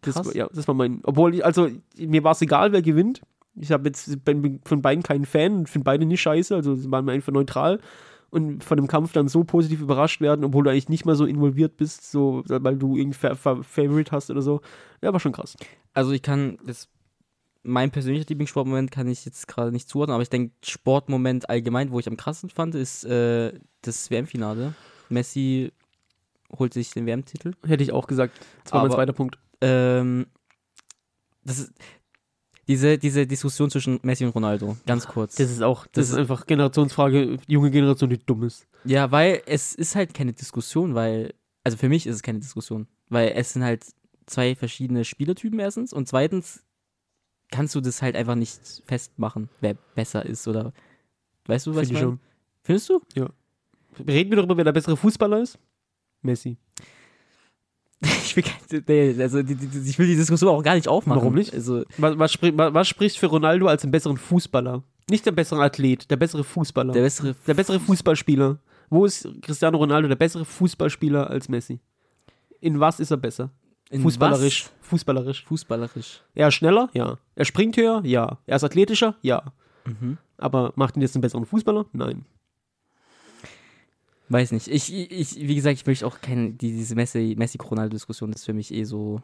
Das war, ja, das war mein, obwohl, ich, also mir war es egal, wer gewinnt. Ich habe jetzt bin von beiden keinen Fan und finde beide nicht scheiße, also sie waren mir einfach neutral. Und von dem Kampf dann so positiv überrascht werden, obwohl du eigentlich nicht mal so involviert bist, so, weil du irgendein Fa Fa Favorite hast oder so. Ja, war schon krass. Also ich kann das mein persönlicher Lieblingssportmoment kann ich jetzt gerade nicht zuordnen, aber ich denke Sportmoment allgemein, wo ich am krassesten fand, ist äh, das WM-Finale. Messi holt sich den WM-Titel. Hätte ich auch gesagt. Das war mein Aber- zweiter Punkt. Ähm, das ist diese, diese Diskussion zwischen Messi und Ronaldo, ganz kurz. Das ist auch, das, Das ist einfach Generationsfrage, junge Generation, die dumm ist. Ja, weil es ist halt keine Diskussion, weil, also für mich ist es keine Diskussion, weil es sind halt zwei verschiedene Spielertypen erstens und zweitens kannst du das halt einfach nicht festmachen, wer besser ist oder, weißt du, was Finde ich meine? Findest du? Reden wir darüber, wer der bessere Fußballer ist? Messi. Ich will, nee, also, die, die, ich will die Diskussion auch gar nicht aufmachen. Warum nicht? Also, Was, was, sprich, was, was spricht für Ronaldo als den besseren Fußballer? Nicht der bessere Athlet, der bessere Fußballer. der bessere, Der bessere Fußballspieler. Wo ist Cristiano Ronaldo der bessere Fußballspieler als Messi? In was ist er besser? in Fußballerisch. was? Fußballerisch. Fußballerisch. Er ist schneller? Ja. Er springt höher? Ja. Er ist athletischer? Ja. Mhm. Aber macht ihn jetzt einen besseren Fußballer? Nein. Weiß nicht. Ich, ich, wie gesagt, ich möchte auch keine, die, diese Messi- Messi-Ronaldo-Diskussion ist für mich eh so,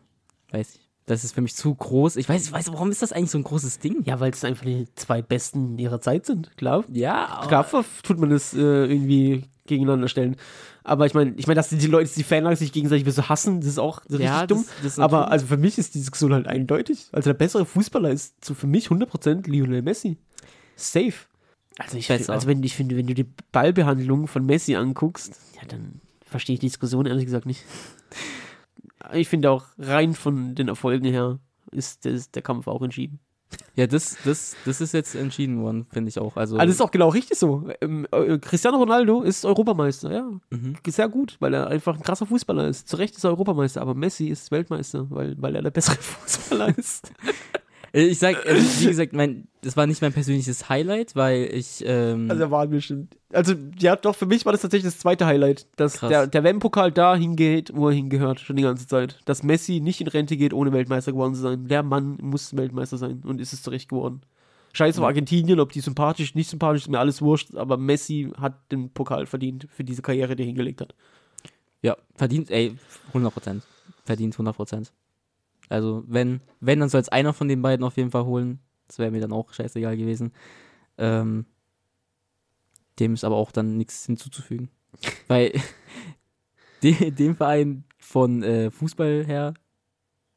weiß ich. Das ist für mich zu groß. Ich weiß, ich weiß, warum ist das eigentlich so ein großes Ding? Ja, weil es einfach die zwei Besten ihrer Zeit sind. Klar. Ja, Klar tut man das äh, irgendwie gegeneinander stellen. Aber ich meine, ich meine, dass die Leute, die Fanlager sich gegenseitig so hassen, das ist auch richtig ja, dumm. Das, das ist Aber also für mich ist die Diskussion halt eindeutig. Also der bessere Fußballer ist so für mich 100% Lionel Messi. Safe. Also ich Besser. also wenn ich finde, wenn du die Ballbehandlung von Messi anguckst, ja, dann verstehe ich die Diskussion ehrlich gesagt nicht. Ich finde auch rein von den Erfolgen her ist, das, der Kampf auch entschieden. ja, das, das, das ist jetzt entschieden worden, finde ich auch. Also, Also das ist auch genau richtig so. Ähm, äh, Cristiano Ronaldo ist Europameister, ja. Mhm. Sehr gut, weil er einfach ein krasser Fußballer ist. Zu Recht ist er Europameister, aber Messi ist Weltmeister, weil, weil er der bessere Fußballer ist. Äh, ich sag, also, wie gesagt, mein, das war nicht mein persönliches Highlight, weil ich, ähm, Also er war bestimmt. Also, ja, doch, für mich war das tatsächlich das zweite Highlight, dass Krass. der, der WM-Pokal da hingeht, wo er hingehört, schon die ganze Zeit. Dass Messi nicht in Rente geht, ohne Weltmeister geworden zu sein. Der Mann muss Weltmeister sein und ist es zurecht geworden. Scheiß auf Argentinien, ob die sympathisch, nicht sympathisch, ist mir alles wurscht, aber Messi hat den Pokal verdient für diese Karriere, die er hingelegt hat. ja, verdient, ey, 100%. Verdient 100%. Also, wenn, wenn, dann soll es einer von den beiden auf jeden Fall holen. Das wäre mir dann auch scheißegal gewesen. Ähm, dem ist aber auch dann nichts hinzuzufügen. Weil de, dem Verein von äh, Fußball her,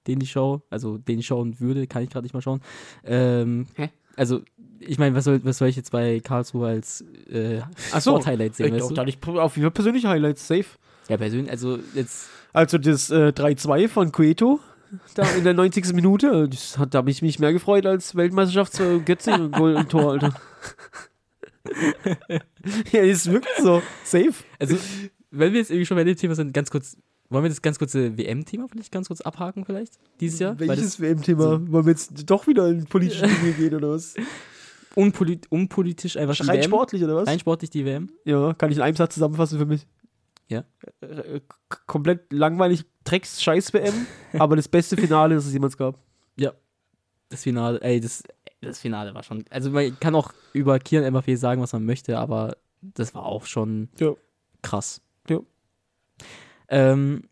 den ich schaue, also den ich schauen würde, kann ich gerade nicht mal schauen. Ähm, Hä? Also, ich meine, was soll, was soll ich jetzt bei Karlsruhe als äh, so. Sporthighlight sehen? Ich weißt du? nicht auf jeden Fall persönliche Highlights, safe. Ja, persönlich, also jetzt Also das äh, 3-2 von Cueto da in der 90. Minute, das hat, da habe ich mich mehr gefreut als Weltmeisterschaft zu Götze und Goal Tor, Alter. ja, ist wirklich so. Safe. Also, wenn wir jetzt irgendwie schon bei dem Thema sind, ganz kurz, wollen wir das ganz kurze WM-Thema vielleicht ganz kurz abhaken vielleicht dieses Jahr? Welches WM-Thema? Wollen wir jetzt doch wieder in politische Dinge gehen oder was? unpolit unpolitisch einfach Rein sportlich oder was? Rein sportlich die WM. Ja, kann ich in einem Satz zusammenfassen für mich. Ja. Äh, komplett langweilig, Drecks, scheiß WM, aber das beste Finale, das es jemals gab. Das Finale, ey, das, das Finale war schon. Also man kann auch über Kian Mbappé sagen, was man möchte, aber das war auch schon Ja. krass. Ja. Ähm,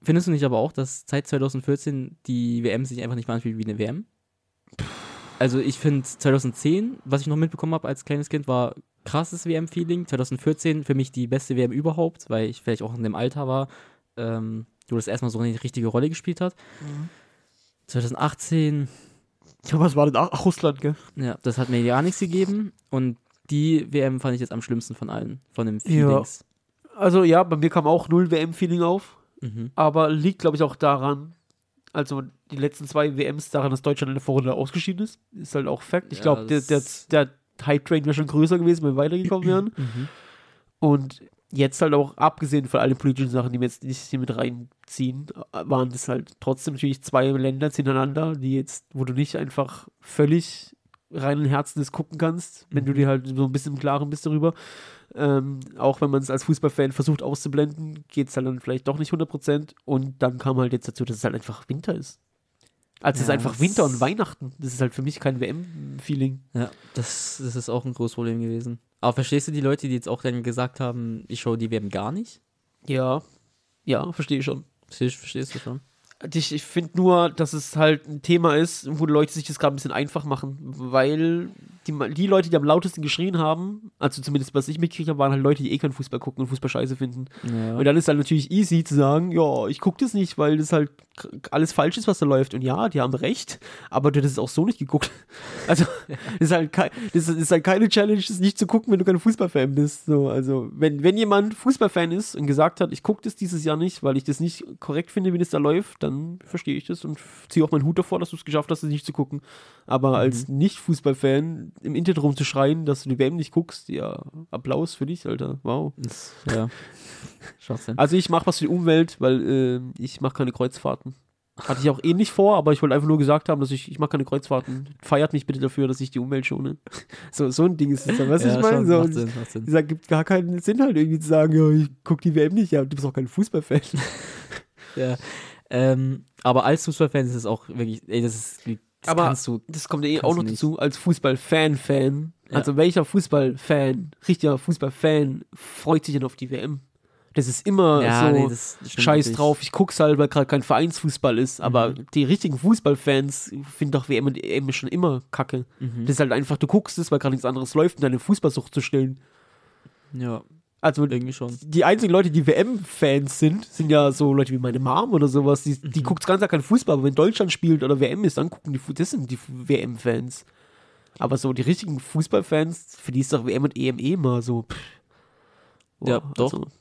findest du nicht aber auch, dass seit 2014 die WM sich einfach nicht mehr anfühlt wie eine WM? Also ich finde 2010, was ich noch mitbekommen habe als kleines Kind, war krasses WM-Feeling. 2014 für mich die beste WM überhaupt, weil ich vielleicht auch in dem Alter war, ähm, wo das erstmal so eine richtige Rolle gespielt hat. 2018 Ja, was war denn Ach, Russland, gell? ja, das hat mir gar nichts gegeben. Und die WM fand ich jetzt am schlimmsten von allen, von den Ja. Feelings. Also ja, bei mir kam auch null WM-Feeling auf. Mhm. aber liegt, glaube ich, auch daran, also die letzten zwei WMs daran, dass Deutschland in der Vorrunde ausgeschieden ist. Ist halt auch Fakt. Ich Ja, glaube, der, der, der Hype-Train wäre schon größer gewesen, wenn wir weitergekommen wären. Mhm. Und jetzt halt auch, abgesehen von allen politischen Sachen, die wir jetzt nicht hier mit reinziehen, waren das halt trotzdem natürlich zwei Länder hintereinander, die jetzt, wo du nicht einfach völlig reinen Herzen das gucken kannst, wenn du dir halt so ein bisschen im Klaren bist darüber. Ähm, auch wenn man es als Fußballfan versucht auszublenden, geht es halt dann vielleicht doch nicht 100%. Und dann kam halt jetzt dazu, dass es halt einfach Winter ist. Also es ist Ja, einfach Winter und Weihnachten. Das ist halt für mich kein WM-Feeling. Ja, das, das ist auch ein großes Problem gewesen. Aber verstehst du die Leute, die jetzt auch dann gesagt haben, ich schaue die WM gar nicht? Ja, ja, verstehe ich schon. Verstehst, verstehst du schon? Ich, ich finde nur, dass es halt ein Thema ist, wo die Leute sich das gerade ein bisschen einfach machen, weil die, die Leute, die am lautesten geschrien haben, also zumindest was ich mitgekriegt habe, waren halt Leute, die eh keinen Fußball gucken und Fußball scheiße finden. Ja. Und dann ist halt natürlich easy zu sagen, ja, ich gucke das nicht, weil das halt alles falsch ist, was da läuft. Und ja, die haben recht, aber du hast es auch so nicht geguckt. Also, das ist halt, kei- das ist, halt keine Challenge, das nicht zu gucken, wenn du kein Fußballfan bist. So, also, wenn, wenn jemand Fußballfan ist und gesagt hat, ich gucke das dieses Jahr nicht, weil ich das nicht korrekt finde, wie das da läuft, dann verstehe ich das und ziehe auch meinen Hut davor, dass du es geschafft hast, das nicht zu gucken. Aber als Nicht-Fußballfan im Internet rumzuschreien, dass du die WM nicht guckst, ja, Applaus für dich, Alter. Wow. Ja. Schwachsinn. Also ich mache was für die Umwelt, weil äh, ich mache keine Kreuzfahrten. Hatte ich auch eh nicht vor, aber ich wollte einfach nur gesagt haben, dass ich, ich mache keine Kreuzfahrten. Feiert mich bitte dafür, dass ich die Umwelt schone. So, so ein Ding ist es dann, weißt du, was ich meine? So, macht Sinn, macht Sinn. es gibt gar keinen Sinn halt irgendwie zu sagen, ja, ich gucke die WM nicht, ja, du bist auch kein Fußballfan. Ja. Ähm, aber als Fußballfan ist es auch wirklich, ey, das ist, das Aber- kannst du, Das kommt ja eh auch noch dazu, als Fußballfan-Fan. Ja. Also welcher Fußballfan, richtiger Fußballfan, freut sich denn auf die WM? Das ist immer ja, so. nee, Scheiß natürlich. drauf, ich guck's halt, weil gerade kein Vereinsfußball ist, aber Mhm. die richtigen Fußballfans finden doch WM und EM schon immer kacke. Mhm. Das ist halt einfach, du guckst es, weil gerade nichts anderes läuft, um deine Fußballsucht zu stillen. Ja, Also irgendwie schon. die einzigen Leute, die WM-Fans sind, sind ja so Leute wie meine Mom oder sowas, die, die Mhm. guckt ganz keinen Fußball, aber wenn Deutschland spielt oder WM ist, dann gucken die, das sind die WM-Fans. Aber so die richtigen Fußballfans, für die ist doch WM und EM eh immer so. Pff. Ja, Boah, doch. Also, Doch, Ja.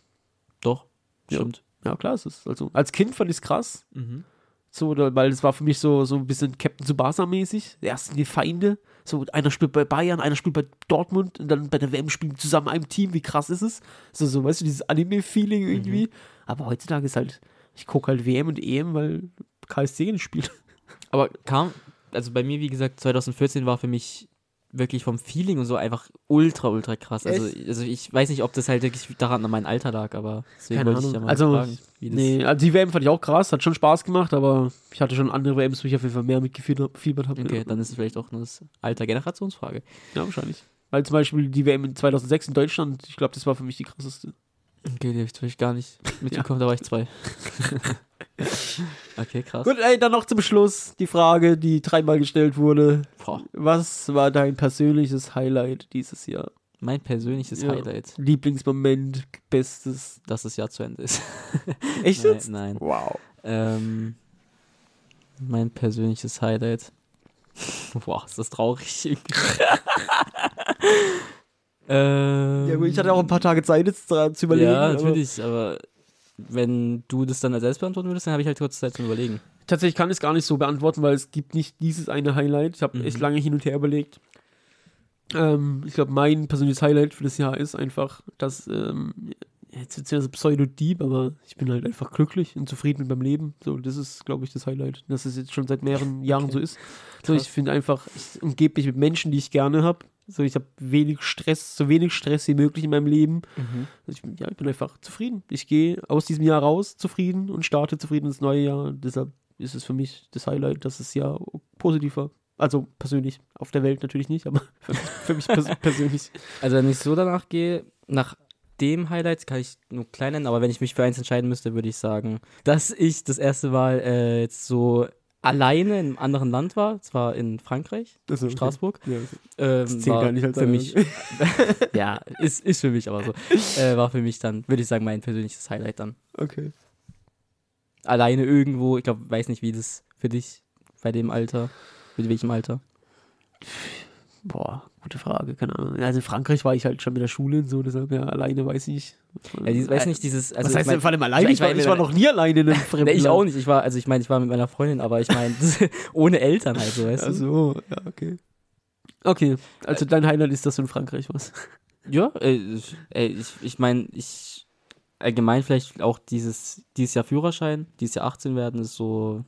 Stimmt. ja, klar, es ist also als Kind fand ich es krass. Mhm. So, weil es war für mich so, so ein bisschen Captain Tsubasa-mäßig. Erst sind die Feinde. So, einer spielt bei Bayern, einer spielt bei Dortmund und dann bei der WM spielen zusammen in einem Team. Wie krass ist es? So, so weißt du, dieses Anime-Feeling irgendwie. Aber heutzutage ist halt, ich gucke halt WM und EM, weil KSC nicht spielt. Aber kam, also bei mir, wie gesagt, 2014 war für mich wirklich vom Feeling und so einfach ultra, ultra krass. Also, also ich weiß nicht, ob das halt wirklich daran an meinem Alter lag, aber deswegen Keine wollte ich Ahnung. ja mal Also, fragen, wie das Nee, also die WM fand ich auch krass, hat schon Spaß gemacht, aber ich hatte schon andere WMs, wo ich auf jeden Fall mehr mitgefiebert habe. Okay, ja. dann ist es vielleicht auch eine Alter Generationsfrage. ja, wahrscheinlich. Weil zum Beispiel die WM in 2006 in Deutschland, ich glaube, das war für mich die krasseste. Okay, die habe ich gar nicht mitbekommen, da war ich zwei. okay, krass. Gut, ey, dann noch zum Schluss die Frage, die dreimal gestellt wurde. Boah, Was war dein persönliches Highlight dieses Jahr? mein persönliches Ja. Highlight, Lieblingsmoment, bestes. dass das Jahr zu Ende ist. Echt nein, jetzt? nein. Wow. Ähm, mein persönliches Highlight. Boah, ist das traurig. Ähm, Ja, gut, ich hatte auch ein paar Tage Zeit, jetzt dran zu überlegen. Ja, aber natürlich, aber wenn du das dann selbst beantworten würdest, dann habe ich halt kurz Zeit zum Überlegen. Tatsächlich kann ich es gar nicht so beantworten, weil es gibt nicht dieses eine Highlight. Ich habe Mhm. echt lange hin und her überlegt. Ähm, ich glaube, mein persönliches Highlight für das Jahr ist einfach, dass, ähm, jetzt wird es ja pseudo-deep, aber ich bin halt einfach glücklich und zufrieden mit meinem Leben. So, das ist, glaube ich, das Highlight. Dass es jetzt schon seit mehreren Jahren Okay. so ist. So, ich finde einfach, ich umgebe mich mit Menschen, die ich gerne habe. So, ich habe wenig Stress, so wenig Stress wie möglich in meinem Leben. Ich, bin- ja, ich bin einfach zufrieden. Ich gehe aus diesem Jahr raus zufrieden und starte zufrieden ins neue Jahr. Deshalb ist es für mich das Highlight, dass das Jahr positiv war. Also persönlich, auf der Welt natürlich nicht, aber für, für mich pers persönlich. Also wenn ich so danach gehe, nach dem Highlight kann ich nur klein nennen, aber wenn ich mich für eins entscheiden müsste, würde ich sagen, dass ich das erste Mal äh, jetzt so alleine in einem anderen Land war, zwar in Frankreich, Also, okay. Straßburg. Ja, Ähm, das zählt war gar nicht als für mich, ja, ist, ist für mich aber so. Äh, war für mich dann, würde ich sagen, mein persönliches Highlight dann. okay. Alleine irgendwo, ich glaube, weiß nicht, wie das für dich bei dem Alter, mit welchem Alter. Boah, gute Frage, keine Ahnung. Also in Frankreich war ich halt schon mit der Schule und so, deshalb ja, alleine weiß ich. Ja, die, weiß nicht, dieses, also Was ich heißt mein- denn vor allem alleine? ich war- ich war noch nie alleine in einem fremden ich auch nicht. Ich war, also ich meine, ich war mit meiner Freundin, aber ich meine, ohne Eltern halt so, weißt du? Also, ja, okay. Okay, also dein Highlight ist, dass du in Frankreich warst. Ja, äh, ich- ey, ich, ich meine, ich allgemein vielleicht auch dieses, dieses Jahr Führerschein, dieses Jahr 18 werden, ist so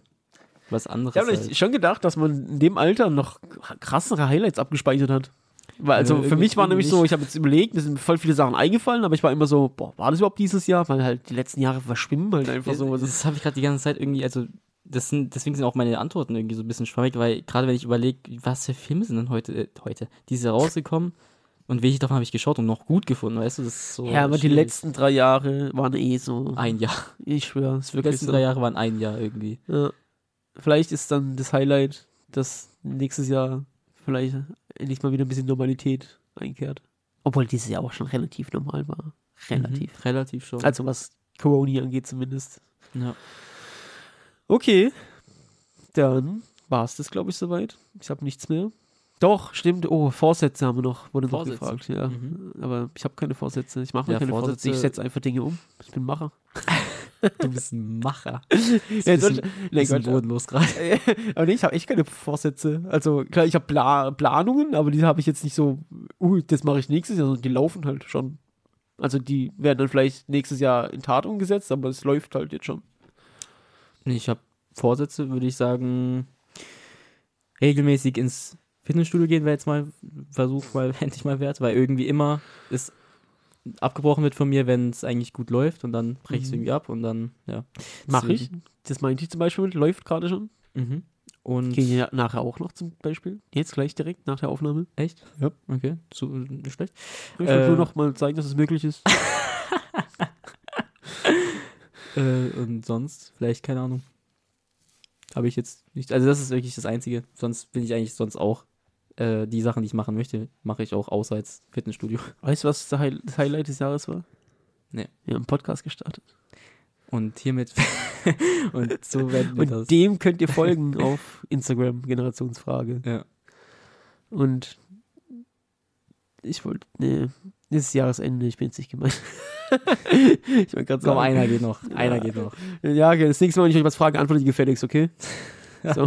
was anderes. Ich habe halt. schon gedacht, dass man in dem Alter noch krassere Highlights abgespeichert hat. Also Äh, für mich war nämlich so, nicht. ich habe jetzt überlegt, mir sind voll viele Sachen eingefallen, aber ich war immer so, boah, war das überhaupt dieses Jahr? Weil halt die letzten Jahre verschwimmen halt einfach so. das habe ich gerade die ganze Zeit irgendwie, also das sind, deswegen sind auch meine Antworten irgendwie so ein bisschen schwammig, weil gerade wenn ich überlege, was für Filme sind denn heute, äh, heute, diese rausgekommen und welche davon habe ich geschaut und noch gut gefunden, weißt du, das ist so. ja, aber die schwierig. letzten drei Jahre waren eh so. Ein Jahr. Ich schwöre, es ist Die wirklich letzten so. drei Jahre waren ein Jahr irgendwie. Ja. Vielleicht ist dann das Highlight, dass nächstes Jahr vielleicht endlich mal wieder ein bisschen Normalität einkehrt. Obwohl dieses Jahr auch schon relativ normal war. Relativ. Mhm, relativ schon. Also was Corona angeht zumindest. ja. Okay, dann war es das, glaube ich, soweit. Ich habe nichts mehr. Doch, stimmt. Oh, Vorsätze haben wir noch, wurde noch Vorsätze. gefragt. Ja. Mhm. Aber ich habe keine Vorsätze. Ich mache mir Ja, keine Vorsätze. Ich Vorsätze- setze einfach Dinge um. Ich bin Macher. Du bist ein Macher. Ja, bisschen- sonst- nee, bisschen bodenlos gerade. aber nee, ich habe echt keine Vorsätze. Also klar, ich habe Pla Planungen, aber die habe ich jetzt nicht so, uh, das mache ich nächstes Jahr, sondern die laufen halt schon. Also die werden dann vielleicht nächstes Jahr in Tat umgesetzt, aber es läuft halt jetzt schon. Ich habe Vorsätze, würde ich sagen, regelmäßig ins Fitnessstudio gehen wäre jetzt mal ein Versuch, mal endlich mal wert, weil irgendwie immer ist abgebrochen wird von mir, wenn es eigentlich gut läuft und dann breche ich es Mhm. irgendwie ab und dann, ja. Mache ich. Das meinte ich zum Beispiel läuft gerade schon. Mhm. Und Gehe ja nachher auch noch zum Beispiel. Jetzt gleich direkt nach der Aufnahme. echt? Ja. Okay, so nicht schlecht. Ich wollte Äh. nur noch mal zeigen, dass es möglich ist. Äh, und sonst, vielleicht, keine Ahnung. Habe ich jetzt nicht. Also, das ist wirklich das Einzige. Sonst bin ich eigentlich sonst auch. Äh, die Sachen, die ich machen möchte, mache ich auch außer als Fitnessstudio. Weißt du, was das Hi- das Highlight des Jahres war? Nee. Wir haben einen Podcast gestartet. Und hiermit. und so werden wir Und das. dem könnt ihr folgen auf Instagram, Generationsfrage. Ja. Und ich wollte, nee, das ist Jahresende, ich bin jetzt nicht gemeint. ich wollte gerade Komm, sagen. einer geht noch. Einer Ja. geht noch. Ja, okay, das nächste Mal, wenn ich euch was frage, antwortet ihr gefälligst, okay? So.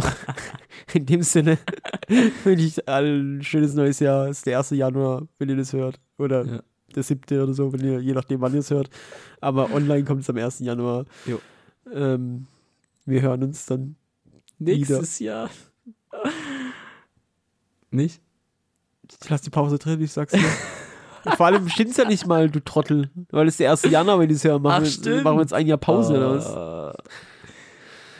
In dem Sinne wünsche ich allen ein schönes neues Jahr. Es ist der 1. Januar, wenn ihr das hört. Oder Ja. der 7. oder so, wenn ihr, je nachdem, wann ihr es hört. Aber online kommt es am 1. Januar. Ähm, wir hören uns dann. Nächstes Jahr. Nicht? Ich lass die Pause drin, ich sag's dir. Vor allem stimmt's ja nicht mal, du Trottel. Weil es der 1. Januar, wenn die es hören. Machen, Ach, wir, machen wir jetzt ein Jahr Pause oder was?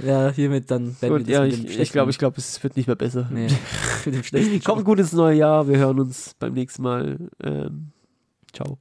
Ja, hiermit dann werden Und wir ja, ich, ich glaube, ich glaube, es wird nicht mehr besser. Nee, mit dem schlechten Kommt gut ins neue Jahr. Wir hören uns beim nächsten Mal. Ähm, ciao.